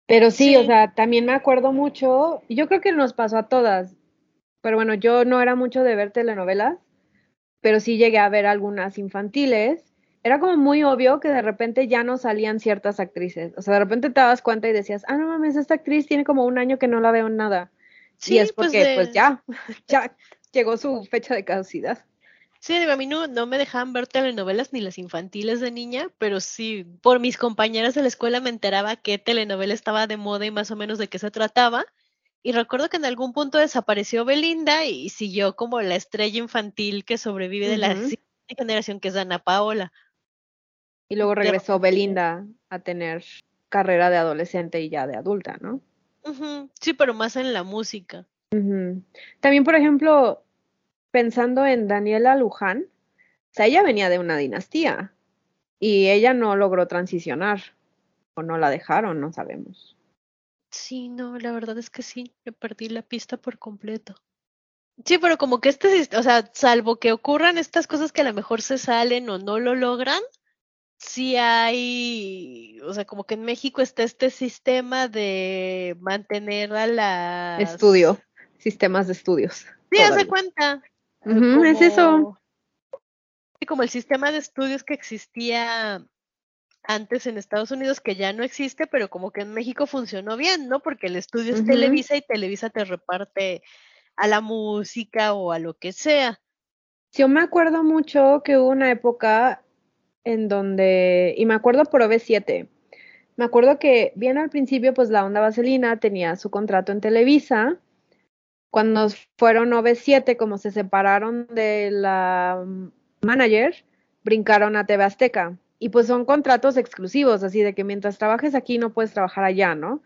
Pero sí, o Sí. sea, también me acuerdo mucho, y yo creo que nos pasó a todas, Pero bueno, yo no era mucho de ver telenovelas, pero sí llegué a ver algunas infantiles. Era como muy obvio que de repente ya no salían ciertas actrices. O sea, de repente te dabas cuenta y decías, ah, no mames, esta actriz tiene como un año que no la veo en nada. Sí, y es pues porque, de- pues ya, ya llegó su fecha de caducidad. Sí, digo, a mí no, no me dejaban ver telenovelas ni las infantiles de niña, pero sí, por mis compañeras de la escuela me enteraba qué telenovela estaba de moda y más o menos de qué se trataba. Y recuerdo que en algún punto desapareció Belinda y siguió como la estrella infantil que sobrevive de la generación, que es Ana Paola. Y luego regresó Belinda a tener carrera de adolescente y ya de adulta, ¿no? Sí, pero más en la música. También, por ejemplo, pensando en Daniela Luján, o sea, ella venía de una dinastía y ella no logró transicionar o no la dejaron, no sabemos. Sí, no, la verdad es que sí, me perdí la pista por completo. Sí, pero como que este, o sea, salvo que ocurran estas cosas que a lo mejor se salen o no lo logran, sí hay, o sea, como que en México está este sistema de mantener a las... Estudio, sistemas de estudios. Sí, todavía. cuenta. eh, es eso. como- el sistema de estudios que existía antes en Estados Unidos, que ya no existe, pero como que en México funcionó bien, ¿no? Porque el estudio es. Televisa y Televisa te reparte a la música o a lo que sea. Yo me acuerdo mucho que hubo una época en donde, y me acuerdo por OV7, me acuerdo que bien al principio, pues la onda vaselina tenía su contrato en Televisa. Cuando fueron OV7, como se separaron de la mm, manager, brincaron a TV Azteca. Y pues son contratos exclusivos, así de que mientras trabajes aquí no puedes trabajar allá, ¿no?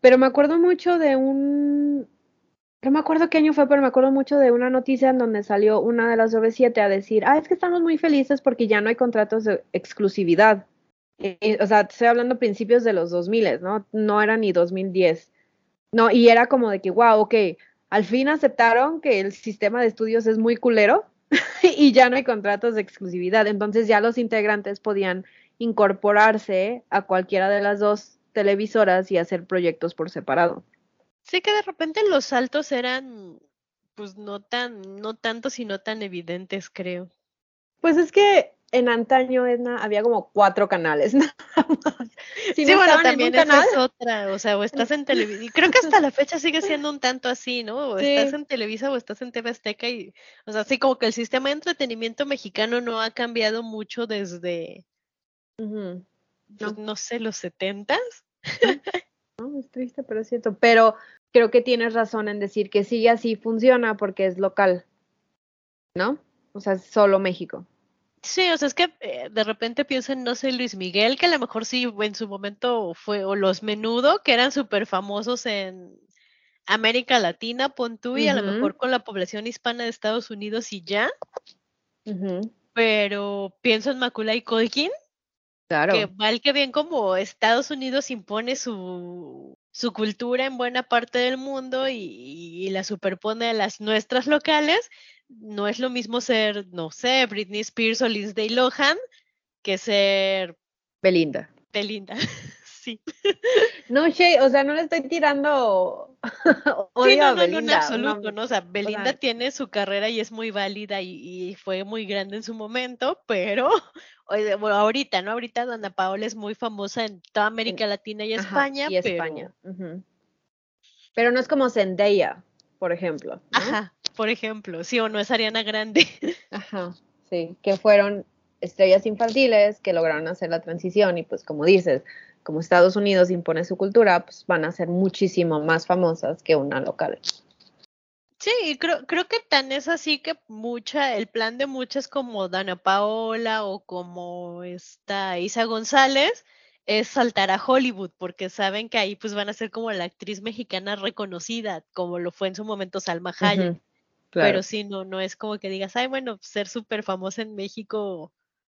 Pero me acuerdo mucho de un, no me acuerdo qué año fue, pero me acuerdo mucho de una noticia en donde salió una de las OV7 a decir, ah, es que estamos muy felices porque ya no hay contratos de exclusividad. Eh, o sea, estoy hablando principios de los 2000, ¿no? No era ni 2010. No, y era como de que, wow, ok, al fin aceptaron que el sistema de estudios es muy culero y ya no hay contratos de exclusividad. Entonces ya los integrantes podían incorporarse a cualquiera de las dos televisoras y hacer proyectos por separado. Sí que de repente los saltos eran, pues no tan, no tanto, sino tan evidentes, creo. Pues es que en antaño, Edna, había como cuatro canales nada más. Si sí, no bueno, también esa canal, es otra, o sea, o estás en Televisa, y creo que hasta la fecha sigue siendo un tanto así, ¿no? O Sí. estás en Televisa o estás en TV Azteca y, o sea, sí, como que el sistema de entretenimiento mexicano no ha cambiado mucho desde, Ujú. pues, no sé, los setentas. Es triste, pero es cierto. Pero creo que tienes razón en decir que sí, así funciona porque es local, ¿no? O sea, es solo México. Sí, o sea, es que eh, de repente pienso en, no sé, Luis Miguel, que a lo mejor sí en su momento fue, o los Menudo, que eran súper famosos en América Latina, pon tú, y a lo mejor con la población hispana de Estados Unidos y ya, pero pienso en Macaulay Culkin, Claro. que mal que bien como Estados Unidos impone su, su cultura en buena parte del mundo y, y la superpone a las nuestras locales, no es lo mismo ser, no sé, Britney Spears o Lindsay Lohan que ser Belinda. Belinda. sí. No, Shay, o sea, no le estoy tirando odio Sí, no, no, no, en absoluto, ¿no? O sea, Belinda sea- tiene su carrera y es muy válida y, y fue muy grande en su momento, pero bueno, ahorita, ¿no? Ahorita Dana Paola es muy famosa en toda América Latina y Ajá, España, y pero España. Pero no es como Zendaya, por ejemplo. ¿no? Ajá, por ejemplo, sí o no es Ariana Grande. Ajá, sí, que fueron estrellas infantiles que lograron hacer la transición y pues como dices, como Estados Unidos impone su cultura, pues van a ser muchísimo más famosas que una local. Sí, creo, creo que tan es así que mucha, el plan de muchas como Dana Paola o como esta Isa González es saltar a Hollywood, porque saben que ahí pues van a ser como la actriz mexicana reconocida, como lo fue en su momento Salma Hayek. Claro. Pero sí, no, no es como que digas, ay, bueno, ser súper famosa en México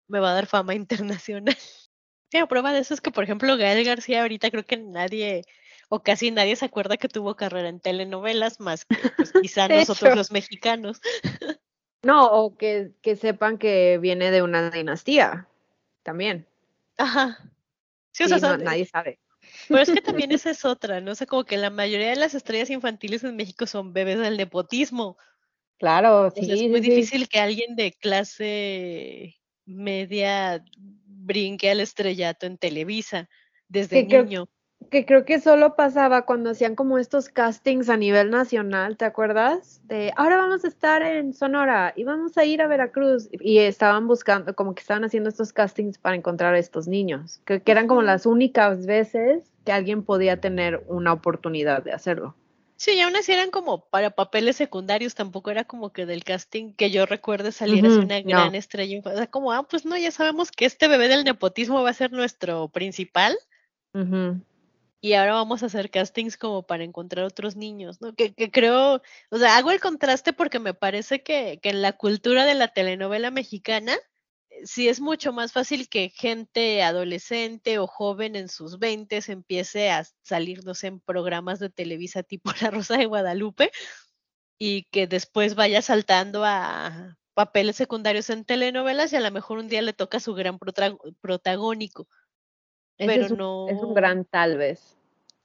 me va a dar fama internacional. Prueba de eso es que, por ejemplo, Gael García ahorita creo que nadie o casi nadie se acuerda que tuvo carrera en telenovelas, más que pues, quizá nosotros hecho. los mexicanos. No, o que, que sepan que viene de una dinastía también. Ajá. Sí, o Sí, sea, no, nadie sabe. Pero es que también esa es otra, ¿no? O sea, como que la mayoría de las estrellas infantiles en México son bebés del nepotismo. Claro, sí, es muy sí. difícil que alguien de clase media brinque al estrellato en Televisa desde Que creo- niño. Que creo que solo pasaba cuando hacían como estos castings a nivel nacional, ¿te acuerdas? De ahora vamos a estar en Sonora y vamos a ir a Veracruz. Y estaban buscando, como que estaban haciendo estos castings para encontrar a estos niños, que, que eran como las únicas veces que alguien podía tener una oportunidad de hacerlo. Sí, y aún así eran como para papeles secundarios, tampoco era como que del casting que yo recuerde salir Ujú, una no. gran estrella. infa- O sea, como, ah, pues no, ya sabemos que este bebé del nepotismo va a ser nuestro principal y ahora vamos a hacer castings como para encontrar otros niños, ¿no? Que, que creo, o sea, hago el contraste porque me parece que, que en la cultura de la telenovela mexicana sí es mucho más fácil que gente adolescente o joven en sus veintes empiece a salir, no sé, en programas de Televisa tipo La Rosa de Guadalupe y que después vaya saltando a papeles secundarios en telenovelas y a lo mejor un día le toca su gran protagónico. Ese Pero es un, es un no- gran tal vez.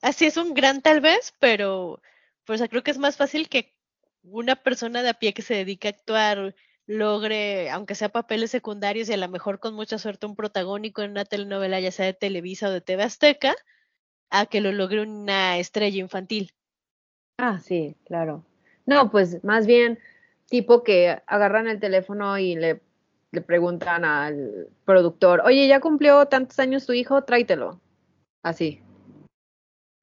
Así es un gran tal vez, pero pues creo que es más fácil que una persona de a pie que se dedique a actuar logre, aunque sea papeles secundarios y a lo mejor con mucha suerte un protagónico en una telenovela, ya sea de Televisa o de TV Azteca, a que lo logre una estrella infantil. Ah, sí, claro. No, pues más bien tipo que agarran el teléfono y le, le preguntan al productor, oye, ya cumplió tantos años tu hijo, tráetelo. Así.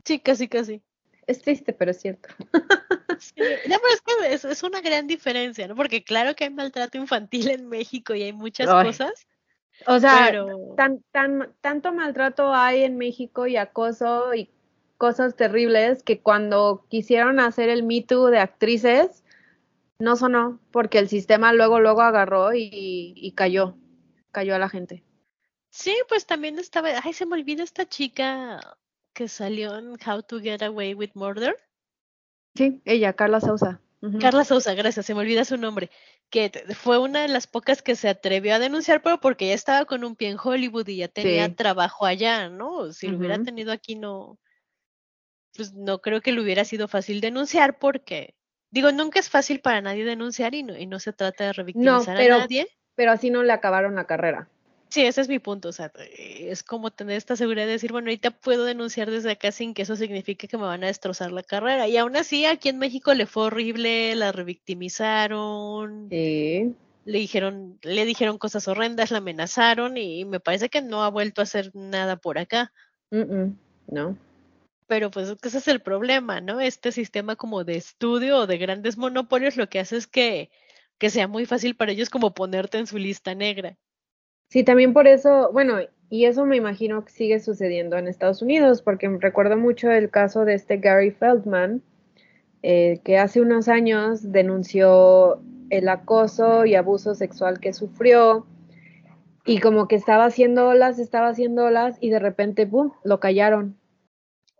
Sí, casi, casi. Es triste, pero es cierto. Sí, No, pero es que es, es una gran diferencia, ¿no? Porque claro que hay maltrato infantil en México y hay muchas Ay, cosas, O sea, pero tan, tan, tanto maltrato hay en México y acoso y cosas terribles que cuando quisieron hacer el Me Too de actrices, no sonó, porque el sistema luego, luego agarró y, y cayó, cayó a la gente. Sí, pues también estaba, ay, se me olvida esta chica que salió en How to Get Away with Murder. Sí, ella, Carla Sousa. Carla Sousa, gracias, se me olvida su nombre, que fue una de las pocas que se atrevió a denunciar, pero porque ya estaba con un pie en Hollywood y ya tenía Sí. trabajo allá, ¿no? Si lo hubiera tenido aquí, no, pues no creo que le hubiera sido fácil denunciar porque, digo, nunca es fácil para nadie denunciar y no, y no se trata de revictimizar pero- a nadie. Pero así no le acabaron la carrera. Sí, ese es mi punto. O sea, eh, es como tener esta seguridad de decir, bueno, ahorita puedo denunciar desde acá sin que eso signifique que me van a destrozar la carrera. Y aún así, aquí en México le fue horrible, la revictimizaron, Sí. le dijeron, le dijeron cosas horrendas, la amenazaron y me parece que no ha vuelto a hacer nada por acá. Mm, mm, No. Pero pues ese es el problema, ¿no? Este sistema como de estudio o de grandes monopolios lo que hace es que, que sea muy fácil para ellos como ponerte en su lista negra. Sí, también por eso, bueno, y eso me imagino que sigue sucediendo en Estados Unidos, porque recuerdo mucho el caso de este Gary Feldman, eh, que hace unos años denunció el acoso y abuso sexual que sufrió, y como que estaba haciendo olas, estaba haciendo olas, y de repente, ¡pum!, lo callaron.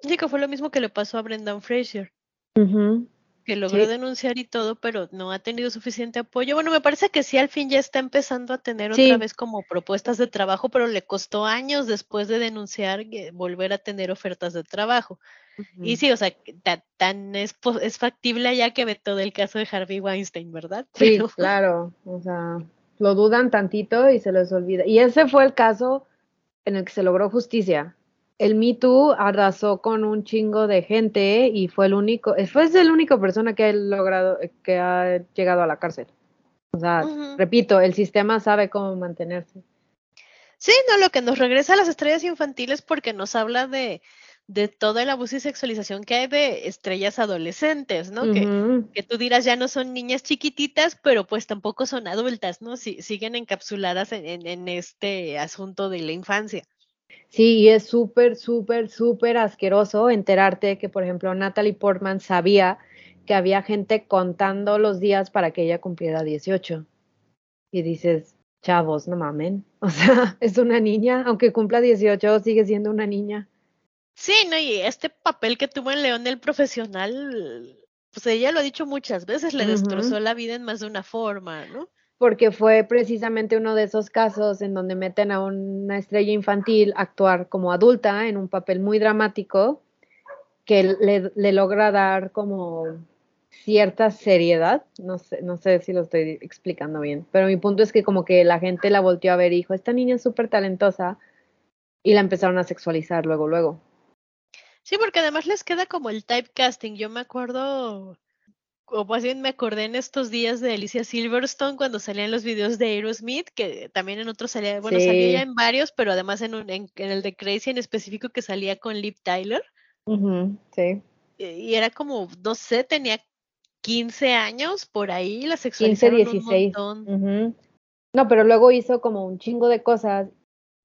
Sí, que fue lo mismo que le pasó a Brendan Fraser. Que logró Sí. denunciar y todo, pero no ha tenido suficiente apoyo. Bueno, me parece que sí, al fin ya está empezando a tener Sí. otra vez como propuestas de trabajo, pero le costó años después de denunciar volver a tener ofertas de trabajo. Y sí, o sea, que ta- tan es, factible allá que ve todo el caso de Harvey Weinstein, ¿verdad? Sí, claro, o sea, lo dudan tantito y se les olvida. Y ese fue el caso en el que se logró justicia. El Me Too arrasó con un chingo de gente y fue el único, fue el único persona que ha logrado, que ha llegado a la cárcel. O sea, repito, el sistema sabe cómo mantenerse. sí, no, lo que nos regresa a las estrellas infantiles porque nos habla de, de todo el abuso y sexualización que hay de estrellas adolescentes, ¿no? Que, que tú dirás ya no son niñas chiquititas, pero pues tampoco son adultas, ¿no? Si, siguen encapsuladas en, en, en este asunto de la infancia. Sí, y es súper, súper, súper asqueroso enterarte que, por ejemplo, Natalie Portman sabía que había gente contando los días para que ella cumpliera 18. Y dices, chavos, no mamen. O sea, es una niña, aunque cumpla 18, sigue siendo una niña. Sí, no, y este papel que tuvo en León el profesional, pues ella lo ha dicho muchas veces, le destrozó la vida en más de una forma, ¿no? Porque fue precisamente uno de esos casos en donde meten a una estrella infantil a actuar como adulta en un papel muy dramático que le, logra dar como cierta seriedad, no sé, no sé si lo estoy explicando bien, pero mi punto es que como que la gente la volteó a ver y dijo, esta niña es súper talentosa, y la empezaron a sexualizar luego, luego. Sí, porque además les queda como el typecasting. Yo me acuerdo, o más bien me acordé en estos días de Alicia Silverstone cuando salían los videos de Aerosmith, que también en otros salía, bueno, salía ya Sí. en varios, pero además en, un, en, en el de Crazy en específico que salía con Liv Tyler. Sí. eh, Y era como, no sé, tenía 15 años por ahí, la 15, sexualizaron un 16. montón. Ujú. No, pero luego hizo como un chingo de cosas,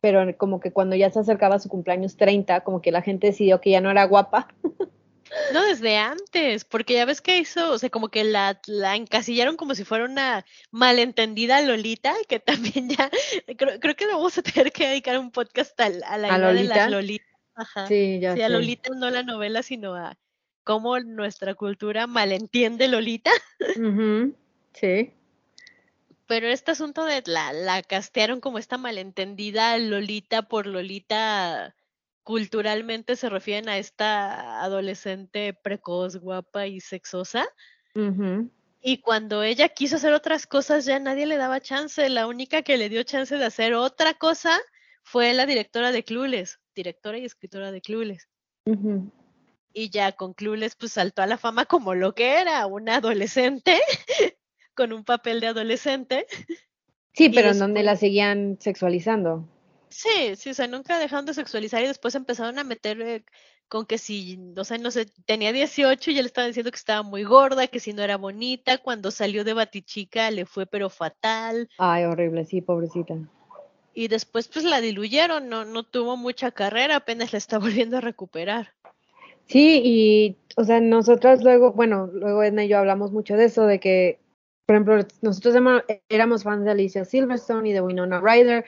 pero como que cuando ya se acercaba su cumpleaños 30, como que la gente decidió que ya no era guapa. No, desde antes, porque ya ves que hizo, o sea, como que la, la encasillaron como si fuera una malentendida Lolita, que también ya, creo, creo que vamos a tener que dedicar un podcast al- a, la ¿A idea de Lolita? las Lolitas. Ajá. Sí, ya Sí, a. Lolita no la novela, sino a cómo nuestra cultura malentiende Lolita. Sí. Pero este asunto de la, la castearon como esta malentendida Lolita por Lolita, culturalmente se refieren a esta adolescente precoz, guapa y sexosa. Y cuando ella quiso hacer otras cosas, ya nadie le daba chance. La única que le dio chance de hacer otra cosa fue la directora de Clueless, directora y escritora de Clueless. Ujú. Y ya con Clueless pues saltó a la fama como lo que era, una adolescente con un papel de adolescente. Sí, pero en donde la seguían sexualizando. Sí, sí, o sea, nunca dejaron de sexualizar y después empezaron a meter eh, con que si, o sea, no sé, tenía 18 y ya le estaban diciendo que estaba muy gorda, que si no era bonita, cuando salió de Batichica le fue pero fatal Ay, horrible, sí, pobrecita. y después pues la diluyeron, no, no tuvo mucha carrera, apenas la está volviendo a recuperar. Sí, y, o sea, nosotras luego, bueno, luego Edna y yo hablamos mucho de eso, de que, por ejemplo, nosotros éramos fans de Alicia Silverstone y de Winona Ryder,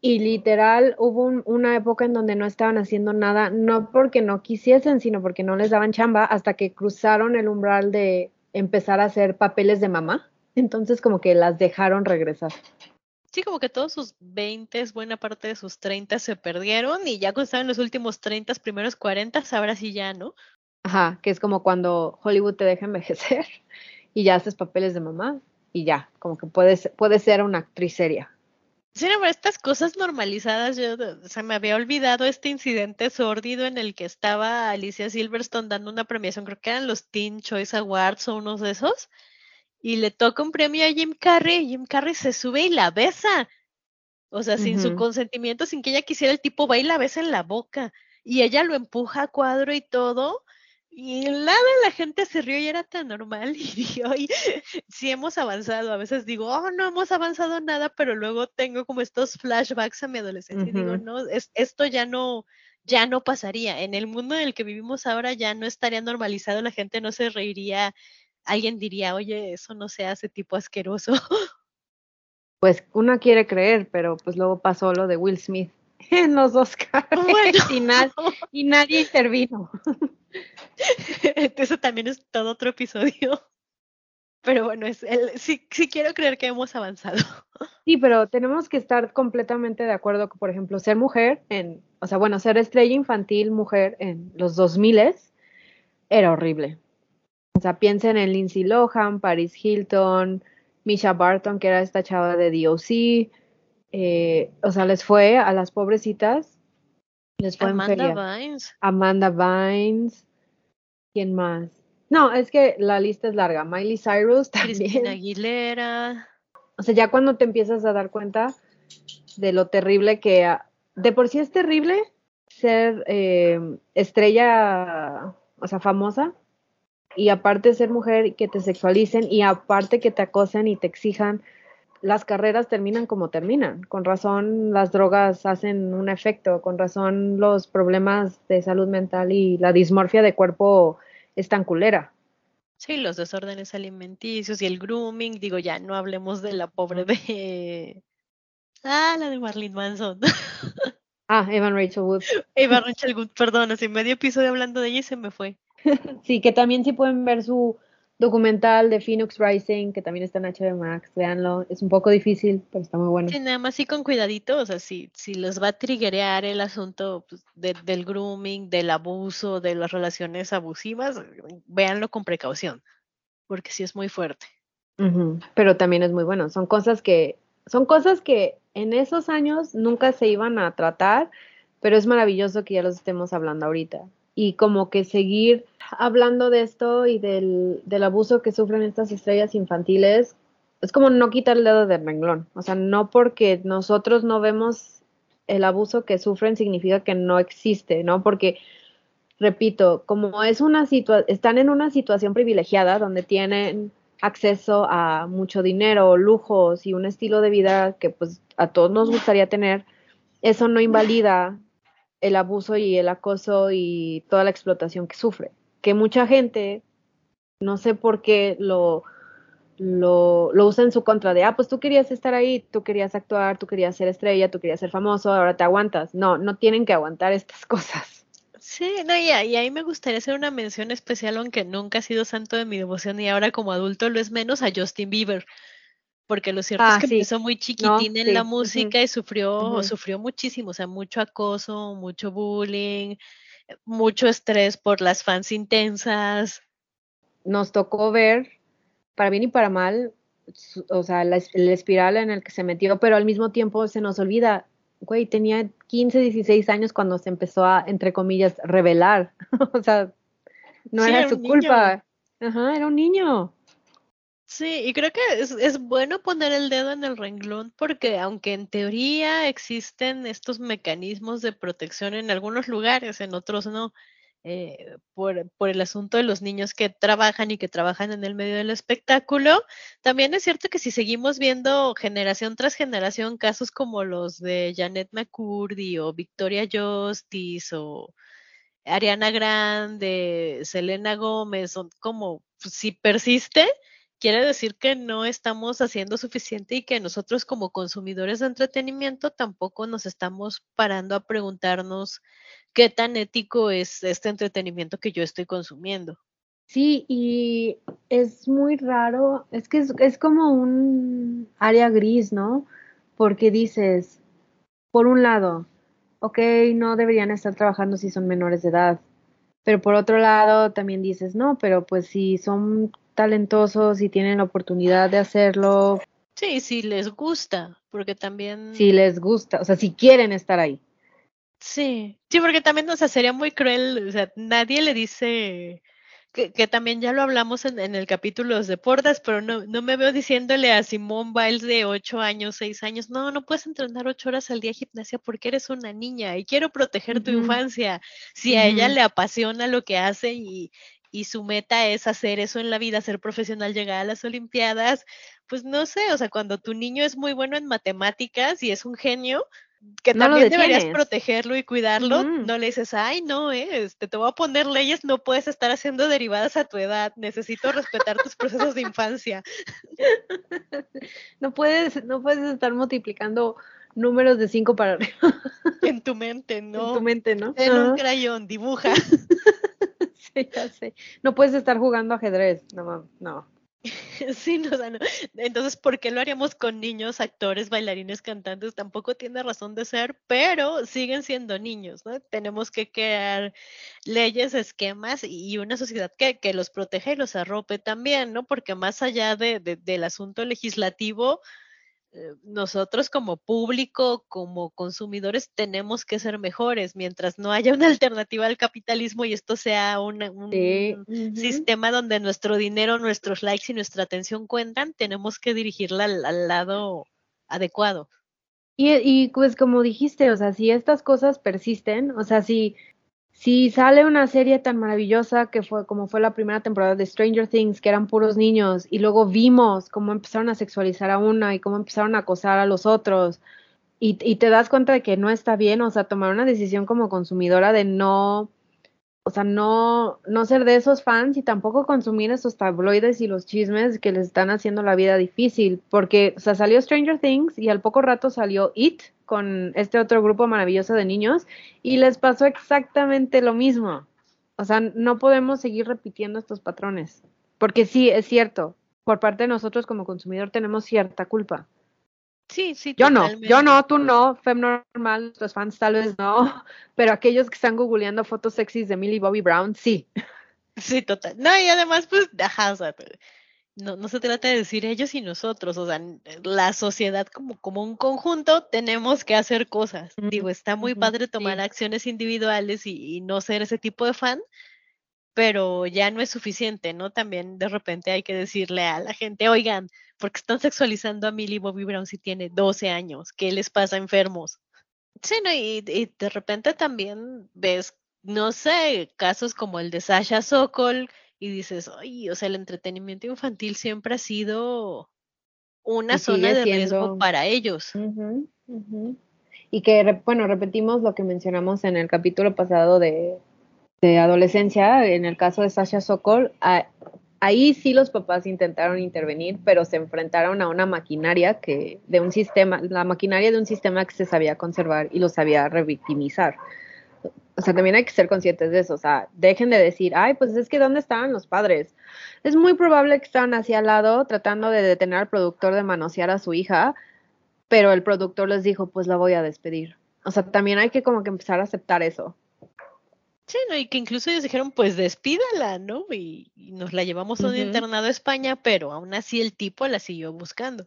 y literal hubo un- una época en donde no estaban haciendo nada, no porque no quisiesen, sino porque no les daban chamba, hasta que cruzaron el umbral de empezar a hacer papeles de mamá. Entonces, como que las dejaron regresar. Sí, como que todos sus 20, buena parte de sus 30 se perdieron y ya cuando estaban los últimos 30, primeros 40, ahora sí ya, ¿no? Ajá, que es como cuando Hollywood te deja envejecer y ya haces papeles de mamá y ya, como que puedes, puedes ser una actriz seria. Sí, no, pero estas cosas normalizadas, yo, o sea, me había olvidado este incidente sórdido en el que estaba Alicia Silverstone dando una premiación, creo que eran los Teen Choice Awards o unos de esos, y le toca un premio a Jim Carrey, y Jim Carrey se sube y la besa, o sea, sin su consentimiento, sin que ella quisiera, el tipo va y la besa en la boca, y ella lo empuja a cuadro y todo, y nada, la gente se rió y era tan normal, y dije, ay, sí hemos avanzado. A veces digo, oh, no hemos avanzado nada, pero luego tengo como estos flashbacks a mi adolescencia y digo, no, es, esto ya no, ya no pasaría. En el mundo en el que vivimos ahora ya no estaría normalizado, la gente no se reiría, alguien diría, oye, eso no se hace tipo asqueroso. Pues una quiere creer, pero pues luego pasó lo de Will Smith en los Oscars Bueno. y nadie intervino. Eso también es todo otro episodio. Pero bueno, es el, sí, sí quiero creer que hemos avanzado. Sí, pero tenemos que estar completamente de acuerdo que, por ejemplo, ser mujer en, o sea, bueno, ser estrella infantil mujer en los 2000 era horrible. O sea, piensen en Lindsay Lohan, Paris Hilton, Misha Barton, que era esta chava de DOC. eh, o sea, les fue a las pobrecitas, les fue en feria. Amanda Bynes. Amanda Bynes. ¿Quién más? No, es que la lista es larga. Miley Cyrus Cristina también. Aguilera. O sea, ya cuando te empiezas a dar cuenta de lo terrible que... De por sí es terrible ser eh, estrella, o sea, famosa, y aparte ser mujer y que te sexualicen, y aparte que te acosen y te exijan, las carreras terminan como terminan. Con razón las drogas hacen un efecto, con razón los problemas de salud mental y la dismorfia de cuerpo es tan culera. Sí, los desórdenes alimenticios y el grooming, digo, ya no hablemos de la pobre de... Ah, la de Marilyn Manson. Ah, Evan Rachel Wood. Eva Rachel Wood, perdón, así medio episodio hablando de ella y se me fue. Sí, que también sí pueden ver su, documental de Phoenix Rising, que también está en HBO Max, véanlo. Es un poco difícil, pero está muy bueno. Sí, nada más sí con cuidadito, o sea, si, si les va a triggerear el asunto pues, de- del grooming, del abuso, de las relaciones abusivas, véanlo con precaución, porque sí es muy fuerte. Pero también es muy bueno. Son cosas que, son cosas que en esos años nunca se iban a tratar, pero es maravilloso que ya los estemos hablando ahorita. Y como que seguir hablando de esto y del, del abuso que sufren estas estrellas infantiles, es como no quitar el dedo del renglón. O sea, no porque nosotros no vemos el abuso que sufren significa que no existe, ¿no? Porque repito, como es una situa están en una situación privilegiada donde tienen acceso a mucho dinero, lujos y un estilo de vida que pues a todos nos gustaría tener, eso no invalida el abuso y el acoso y toda la explotación que sufre. Que mucha gente, no sé por qué lo, lo, lo usa en su contra de, ah, pues tú querías estar ahí, tú querías actuar, tú querías ser estrella, tú querías ser famoso, ahora te aguantas. No, no tienen que aguantar estas cosas. Sí, no, y, y ahí me gustaría hacer una mención especial, aunque nunca ha sido santo de mi devoción y ahora como adulto lo es menos, a Justin Bieber. Porque lo cierto Ah, es que sí. empezó muy chiquitín en sí, la música y sufrió, ujú. sufrió muchísimo, o sea, mucho acoso, mucho bullying, eh, mucho estrés por las fans intensas. nos tocó ver, para bien y para mal, su- o sea, la, es- la espiral en el que se metió, pero al mismo tiempo se nos olvida, güey, tenía 15, 16 años cuando se empezó a, entre comillas, revelar. o sea, no Sí, era era su niño. culpa. Ajá, era un niño. Sí, y creo que es, es bueno poner el dedo en el renglón porque aunque en teoría existen estos mecanismos de protección en algunos lugares, en otros no, eh, por, por el asunto de los niños que trabajan y que trabajan en el medio del espectáculo, también es cierto que si seguimos viendo generación tras generación casos como los de Janet McCurdy o Victoria Justice o Ariana Grande, Selena Gómez, son como, pues, si persiste, quiere decir que no estamos haciendo suficiente y que nosotros como consumidores de entretenimiento tampoco nos estamos parando a preguntarnos qué tan ético es este entretenimiento que yo estoy consumiendo. Sí, y es muy raro, es que es, como un área gris, ¿no? Porque dices, por un lado, ok, no deberían estar trabajando si son menores de edad, pero por otro lado también dices, no, pero pues si son talentosos y tienen la oportunidad de hacerlo, Sí, si les gusta, porque también... si les gusta, o sea, si quieren estar ahí. Sí, sí, porque también, o sea, sería muy cruel, o sea, nadie le dice que, que también ya lo hablamos en, en el capítulo de los deportes, pero no, no me veo diciéndole a Simone Biles de ocho años, seis años, no, no puedes entrenar ocho horas al día gimnasia porque eres una niña y quiero proteger tu infancia. Si a ella le apasiona lo que hace y, y su meta es hacer eso en la vida, ser profesional, llegar a las Olimpiadas, pues no sé, o sea, cuando tu niño es muy bueno en matemáticas y es un genio, que No también deberías protegerlo y cuidarlo, no le dices, ay, no, eh, este, te voy a poner leyes, no puedes estar haciendo derivadas a tu edad, necesito respetar tus procesos de infancia. No puedes, no puedes estar multiplicando números de cinco para arriba En tu mente, en no. tu mente, ¿no? En un crayón, dibuja. Sí, ya sé. No puedes estar jugando ajedrez. No, no. Sí, no. Entonces, ¿por qué lo haríamos con niños, actores, bailarines, cantantes? Tampoco tiene razón de ser, pero siguen siendo niños, ¿no? Tenemos que crear leyes, esquemas y una sociedad que, que los proteja y los arrope también, ¿no? Porque más allá de, de- del asunto legislativo, eh, nosotros como público, como consumidores, tenemos que ser mejores. Mientras no haya una alternativa al capitalismo y esto sea una- un Sí. sistema donde nuestro dinero, nuestros likes y nuestra atención cuentan, tenemos que dirigirla al, al lado adecuado. Y, y pues como dijiste, o sea, si estas cosas persisten, o sea, si, si sale una serie tan maravillosa que fue como fue la primera temporada de Stranger Things, que eran puros niños, y luego vimos cómo empezaron a sexualizar a una y cómo empezaron a acosar a los otros, y, te das cuenta de que no está bien, o sea, tomar una decisión como consumidora de no, o sea, no, no ser de esos fans y tampoco consumir esos tabloides y los chismes que les están haciendo la vida difícil, porque, o sea, salió Stranger Things y al poco rato salió It con este otro grupo maravilloso de niños y les pasó exactamente lo mismo. O sea, no podemos seguir repitiendo estos patrones. Porque sí, es cierto, por parte de nosotros como consumidor tenemos cierta culpa. Sí, sí. Yo no, yo no, tú no, Fem Normal, los fans tal vez no, pero aquellos que están googleando fotos sexys de Millie Bobby Brown, sí. Sí, total. No, y además, pues, ajá, o sea, no, no se trata de decir ellos y nosotros, o sea, la sociedad como, como un conjunto tenemos que hacer cosas. Digo, está muy ujú, padre tomar sí. acciones individuales y, y no ser ese tipo de fan, pero ya no es suficiente, ¿no? También de repente hay que decirle a la gente, oigan, ¿por qué están sexualizando a Millie Bobby Brown si tiene 12 años? ¿Qué les pasa enfermos? Sí, ¿no? Y, y de repente también ves, no sé, casos como el de Sasha Sokol y dices, ay, o sea, el entretenimiento infantil siempre ha sido una zona de riesgo para ellos. Y que, bueno, repetimos lo que mencionamos en el capítulo pasado de, de adolescencia, en el caso de Sasha Sokol, a- ahí sí los papás intentaron intervenir, pero se enfrentaron a una maquinaria que, de un sistema, la maquinaria de un sistema que se sabía conservar y lo sabía revictimizar. O sea, también hay que ser conscientes de eso. O sea, dejen de decir, ay, pues es que ¿dónde estaban los padres? Es muy probable que estaban así al lado tratando de detener al productor de manosear a su hija, pero el productor les dijo, pues la voy a despedir. O sea, también hay que como que empezar a aceptar eso. Sí, ¿no? Y que incluso ellos dijeron, pues despídala, ¿no? Y, y nos la llevamos a un internado a España, pero aún así el tipo la siguió buscando.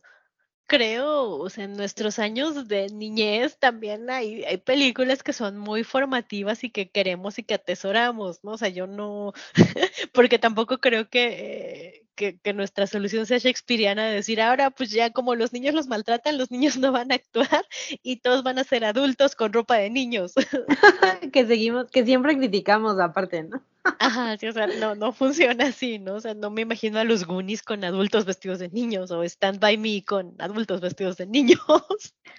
Creo, o sea, en nuestros años de niñez también hay, hay películas que son muy formativas y que queremos y que atesoramos, ¿no? O sea, yo no, porque tampoco creo que, eh, que, que nuestra solución sea shakespeariana de decir, ahora pues ya como los niños los maltratan, los niños no van a actuar y todos van a ser adultos con ropa de niños. que seguimos, que siempre criticamos aparte, ¿no? Ajá, sí, o sea, no, no funciona así, ¿no? O sea, no me imagino a los Goonies con adultos vestidos de niños o Stand By Me con adultos vestidos de niños.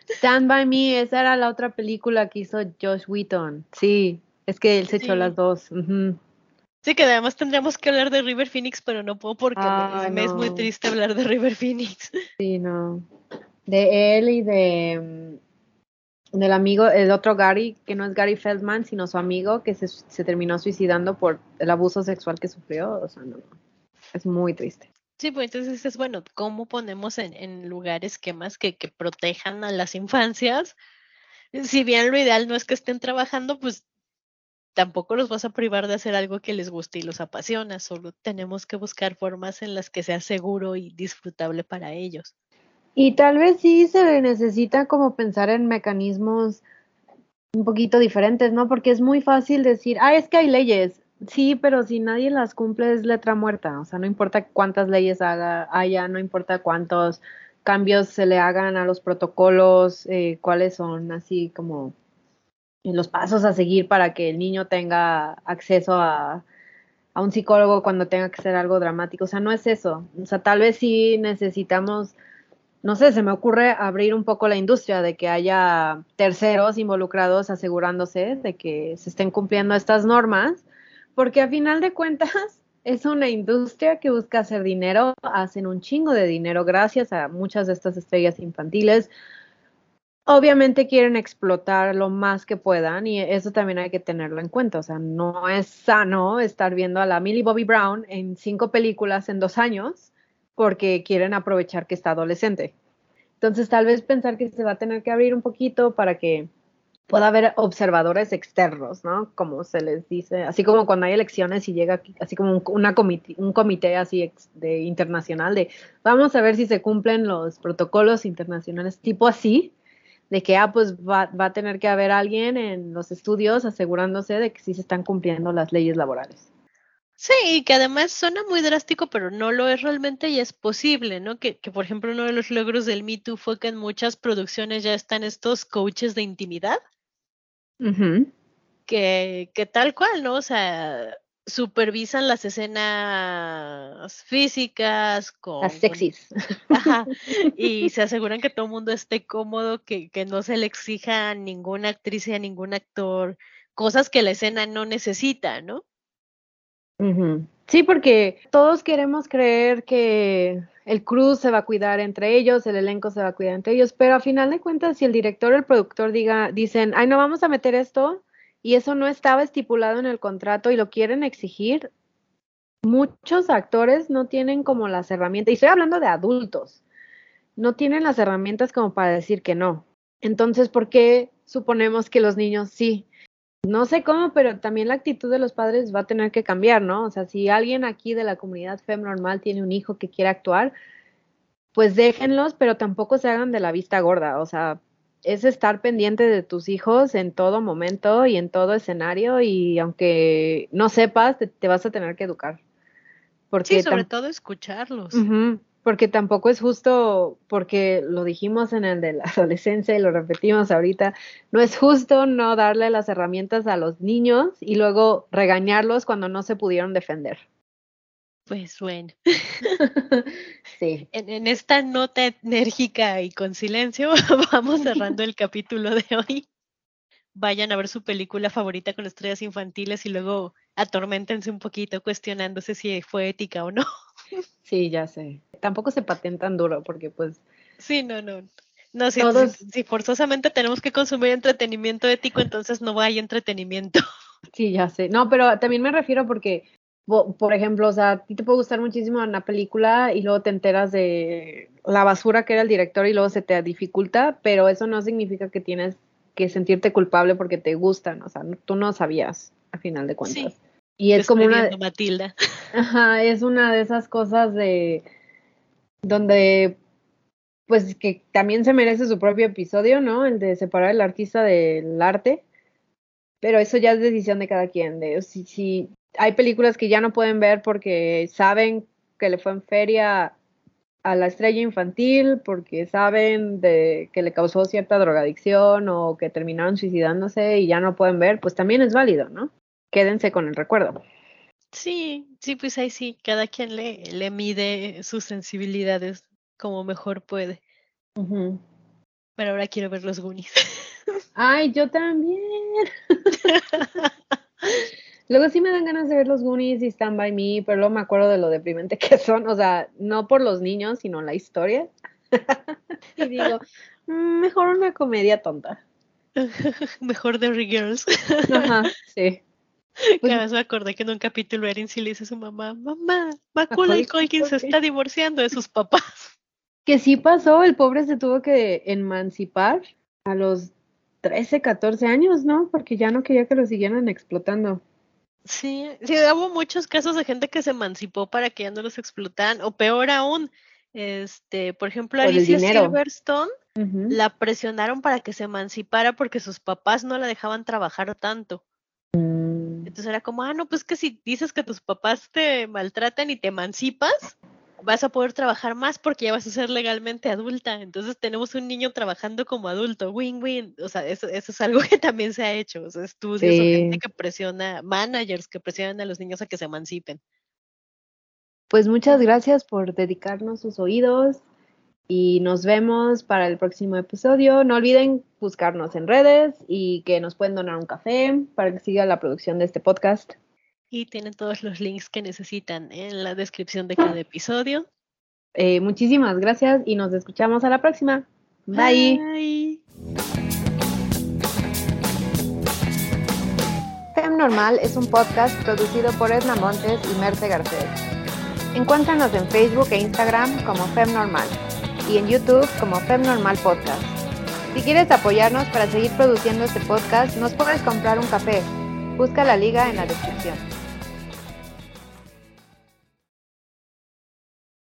Stand By Me, esa era la otra película que hizo Josh Wheaton. Sí, es que él se echó las dos. Ujú. Sí, que además tendríamos que hablar de River Phoenix, pero no puedo porque me- es muy triste hablar de River Phoenix. Sí, no. De él y de mm, del amigo, el otro Gary, que no es Gary Feldman, sino su amigo, que se, se terminó suicidando por el abuso sexual que sufrió. O sea, no. Es muy triste. Sí, pues entonces es bueno, ¿cómo ponemos en, en lugar esquemas que, que protejan a las infancias? Si bien lo ideal no es que estén trabajando, pues tampoco los vas a privar de hacer algo que les guste y los apasiona, solo tenemos que buscar formas en las que sea seguro y disfrutable para ellos. Y tal vez sí se necesita como pensar en mecanismos un poquito diferentes, ¿no? Porque es muy fácil decir, ah, es que hay leyes. Sí, pero si nadie las cumple es letra muerta. O sea, no importa cuántas leyes haga, haya, no importa cuántos cambios se le hagan a los protocolos, eh, cuáles son así como los pasos a seguir para que el niño tenga acceso a, a un psicólogo cuando tenga que hacer algo dramático. O sea, no es eso. O sea, tal vez sí necesitamos no sé, se me ocurre abrir un poco la industria de que haya terceros involucrados asegurándose de que se estén cumpliendo estas normas, porque a final de cuentas es una industria que busca hacer dinero, hacen un chingo de dinero gracias a muchas de estas estrellas infantiles. Obviamente quieren explotar lo más que puedan y eso también hay que tenerlo en cuenta. O sea, no es sano estar viendo a la Millie Bobby Brown en cinco películas en dos años porque quieren aprovechar que está adolescente. Entonces, tal vez pensar que se va a tener que abrir un poquito para que pueda haber observadores externos, ¿no? Como se les dice, así como cuando hay elecciones y llega así como un, una comité, un comité así de internacional de vamos a ver si se cumplen los protocolos internacionales, tipo así, de que, ah, pues va, va a tener que haber alguien en los estudios asegurándose de que sí se están cumpliendo las leyes laborales. Sí, y que además suena muy drástico, pero no lo es realmente y es posible, ¿no? Que, que, por ejemplo, uno de los logros del Me Too fue que en muchas producciones ya están estos coaches de intimidad, Uh -huh. que, que tal cual, ¿no? O sea, supervisan las escenas físicas con... Las sexys. Con, ajá, y se aseguran que todo el mundo esté cómodo, que, que no se le exija a ninguna actriz y a ningún actor cosas que la escena no necesita, ¿no? Sí, porque todos queremos creer que el cruz se va a cuidar entre ellos, el elenco se va a cuidar entre ellos, pero a final de cuentas, si el director o el productor diga, dicen, ay, no vamos a meter esto, y eso no estaba estipulado en el contrato y lo quieren exigir, muchos actores no tienen como las herramientas, y estoy hablando de adultos, no tienen las herramientas como para decir que no. Entonces, ¿por qué suponemos que los niños sí? No sé cómo, pero también la actitud de los padres va a tener que cambiar, ¿no? O sea, si alguien aquí de la comunidad FEM normal tiene un hijo que quiere actuar, pues déjenlos, pero tampoco se hagan de la vista gorda. O sea, es estar pendiente de tus hijos en todo momento y en todo escenario y aunque no sepas, te, te vas a tener que educar. Porque Sí, sobre todo escucharlos. Porque tampoco es justo, porque lo dijimos en el de la adolescencia y lo repetimos ahorita, no es justo no darle las herramientas a los niños y luego regañarlos cuando no se pudieron defender. Pues bueno, sí. en, en esta nota enérgica y con silencio, vamos cerrando el capítulo de hoy. Vayan a ver su película favorita con estrellas infantiles y luego atorméntense un poquito cuestionándose si fue ética o no. Sí, ya sé. Tampoco se patentan duro porque pues Sí, no, no. No, si, Todos- si- si forzosamente tenemos que consumir entretenimiento ético, entonces no hay entretenimiento. Sí, ya sé. No, pero también me refiero porque, po- por ejemplo, o sea, a ti te puede gustar muchísimo una película y luego te enteras de la basura que era el director y luego se te dificulta, pero eso no significa que tienes que sentirte culpable porque te gustan, o sea, tú no sabías a final de cuentas. Sí. Y es como una, Matilda. Ajá, es una de esas cosas de donde pues que también se merece su propio episodio, ¿no? El de separar el artista del arte. Pero eso ya es decisión de cada quien. De si, si hay películas que ya no pueden ver porque saben que le fue en feria a la estrella infantil, porque saben de que le causó cierta drogadicción o que terminaron suicidándose y ya no pueden ver, pues también es válido, ¿no? Quédense con el recuerdo. Sí, sí, pues ahí sí, cada quien le, le mide sus sensibilidades como mejor puede. Pero ahora quiero ver los Goonies. Ay, yo también. Luego sí me dan ganas de ver los Goonies y Stand By Me, pero luego me acuerdo de lo deprimente que son, o sea, no por los niños, sino la historia. y digo, "Mm, mejor una comedia tonta. Mejor de Girls. Ajá, sí. Pues- además me acordé que en un capítulo Erin sí le dice a su mamá, mamá, Macaulay Culkin se Culkin". está divorciando de sus papás. Que sí pasó, el pobre se tuvo que emancipar a los 13, 14 años, ¿no? Porque ya no quería que lo siguieran explotando. Sí, sí, hubo muchos casos de gente que se emancipó para que ya no los explotaran, o peor aún, este, por ejemplo, Por Alicia. Silverstone la presionaron para que se emancipara porque sus papás no la dejaban trabajar tanto. Mm, Entonces era como, ah, no, pues que si dices que tus papás te maltratan y te emancipas, vas a poder trabajar más porque ya vas a ser legalmente adulta. Entonces tenemos un niño trabajando como adulto, win-win. O sea, eso, eso es algo que también se ha hecho. O sea, estudios o gente que presiona, managers que presionan a los niños a que se emancipen. Pues muchas gracias por dedicarnos sus oídos y nos vemos para el próximo episodio. No olviden buscarnos en redes y que nos pueden donar un café para que siga la producción de este podcast. Y tienen todos los links que necesitan en la descripción de cada episodio. Eh, muchísimas gracias y nos escuchamos a la próxima. Bye. Bye. Fem Normal es un podcast producido por Edna Montes y Merce Garcés. Encuéntranos en Facebook e Instagram como Fem Normal y en YouTube como Fem Normal Podcast. Si quieres apoyarnos para seguir produciendo este podcast, nos puedes comprar un café. Busca la liga en la descripción.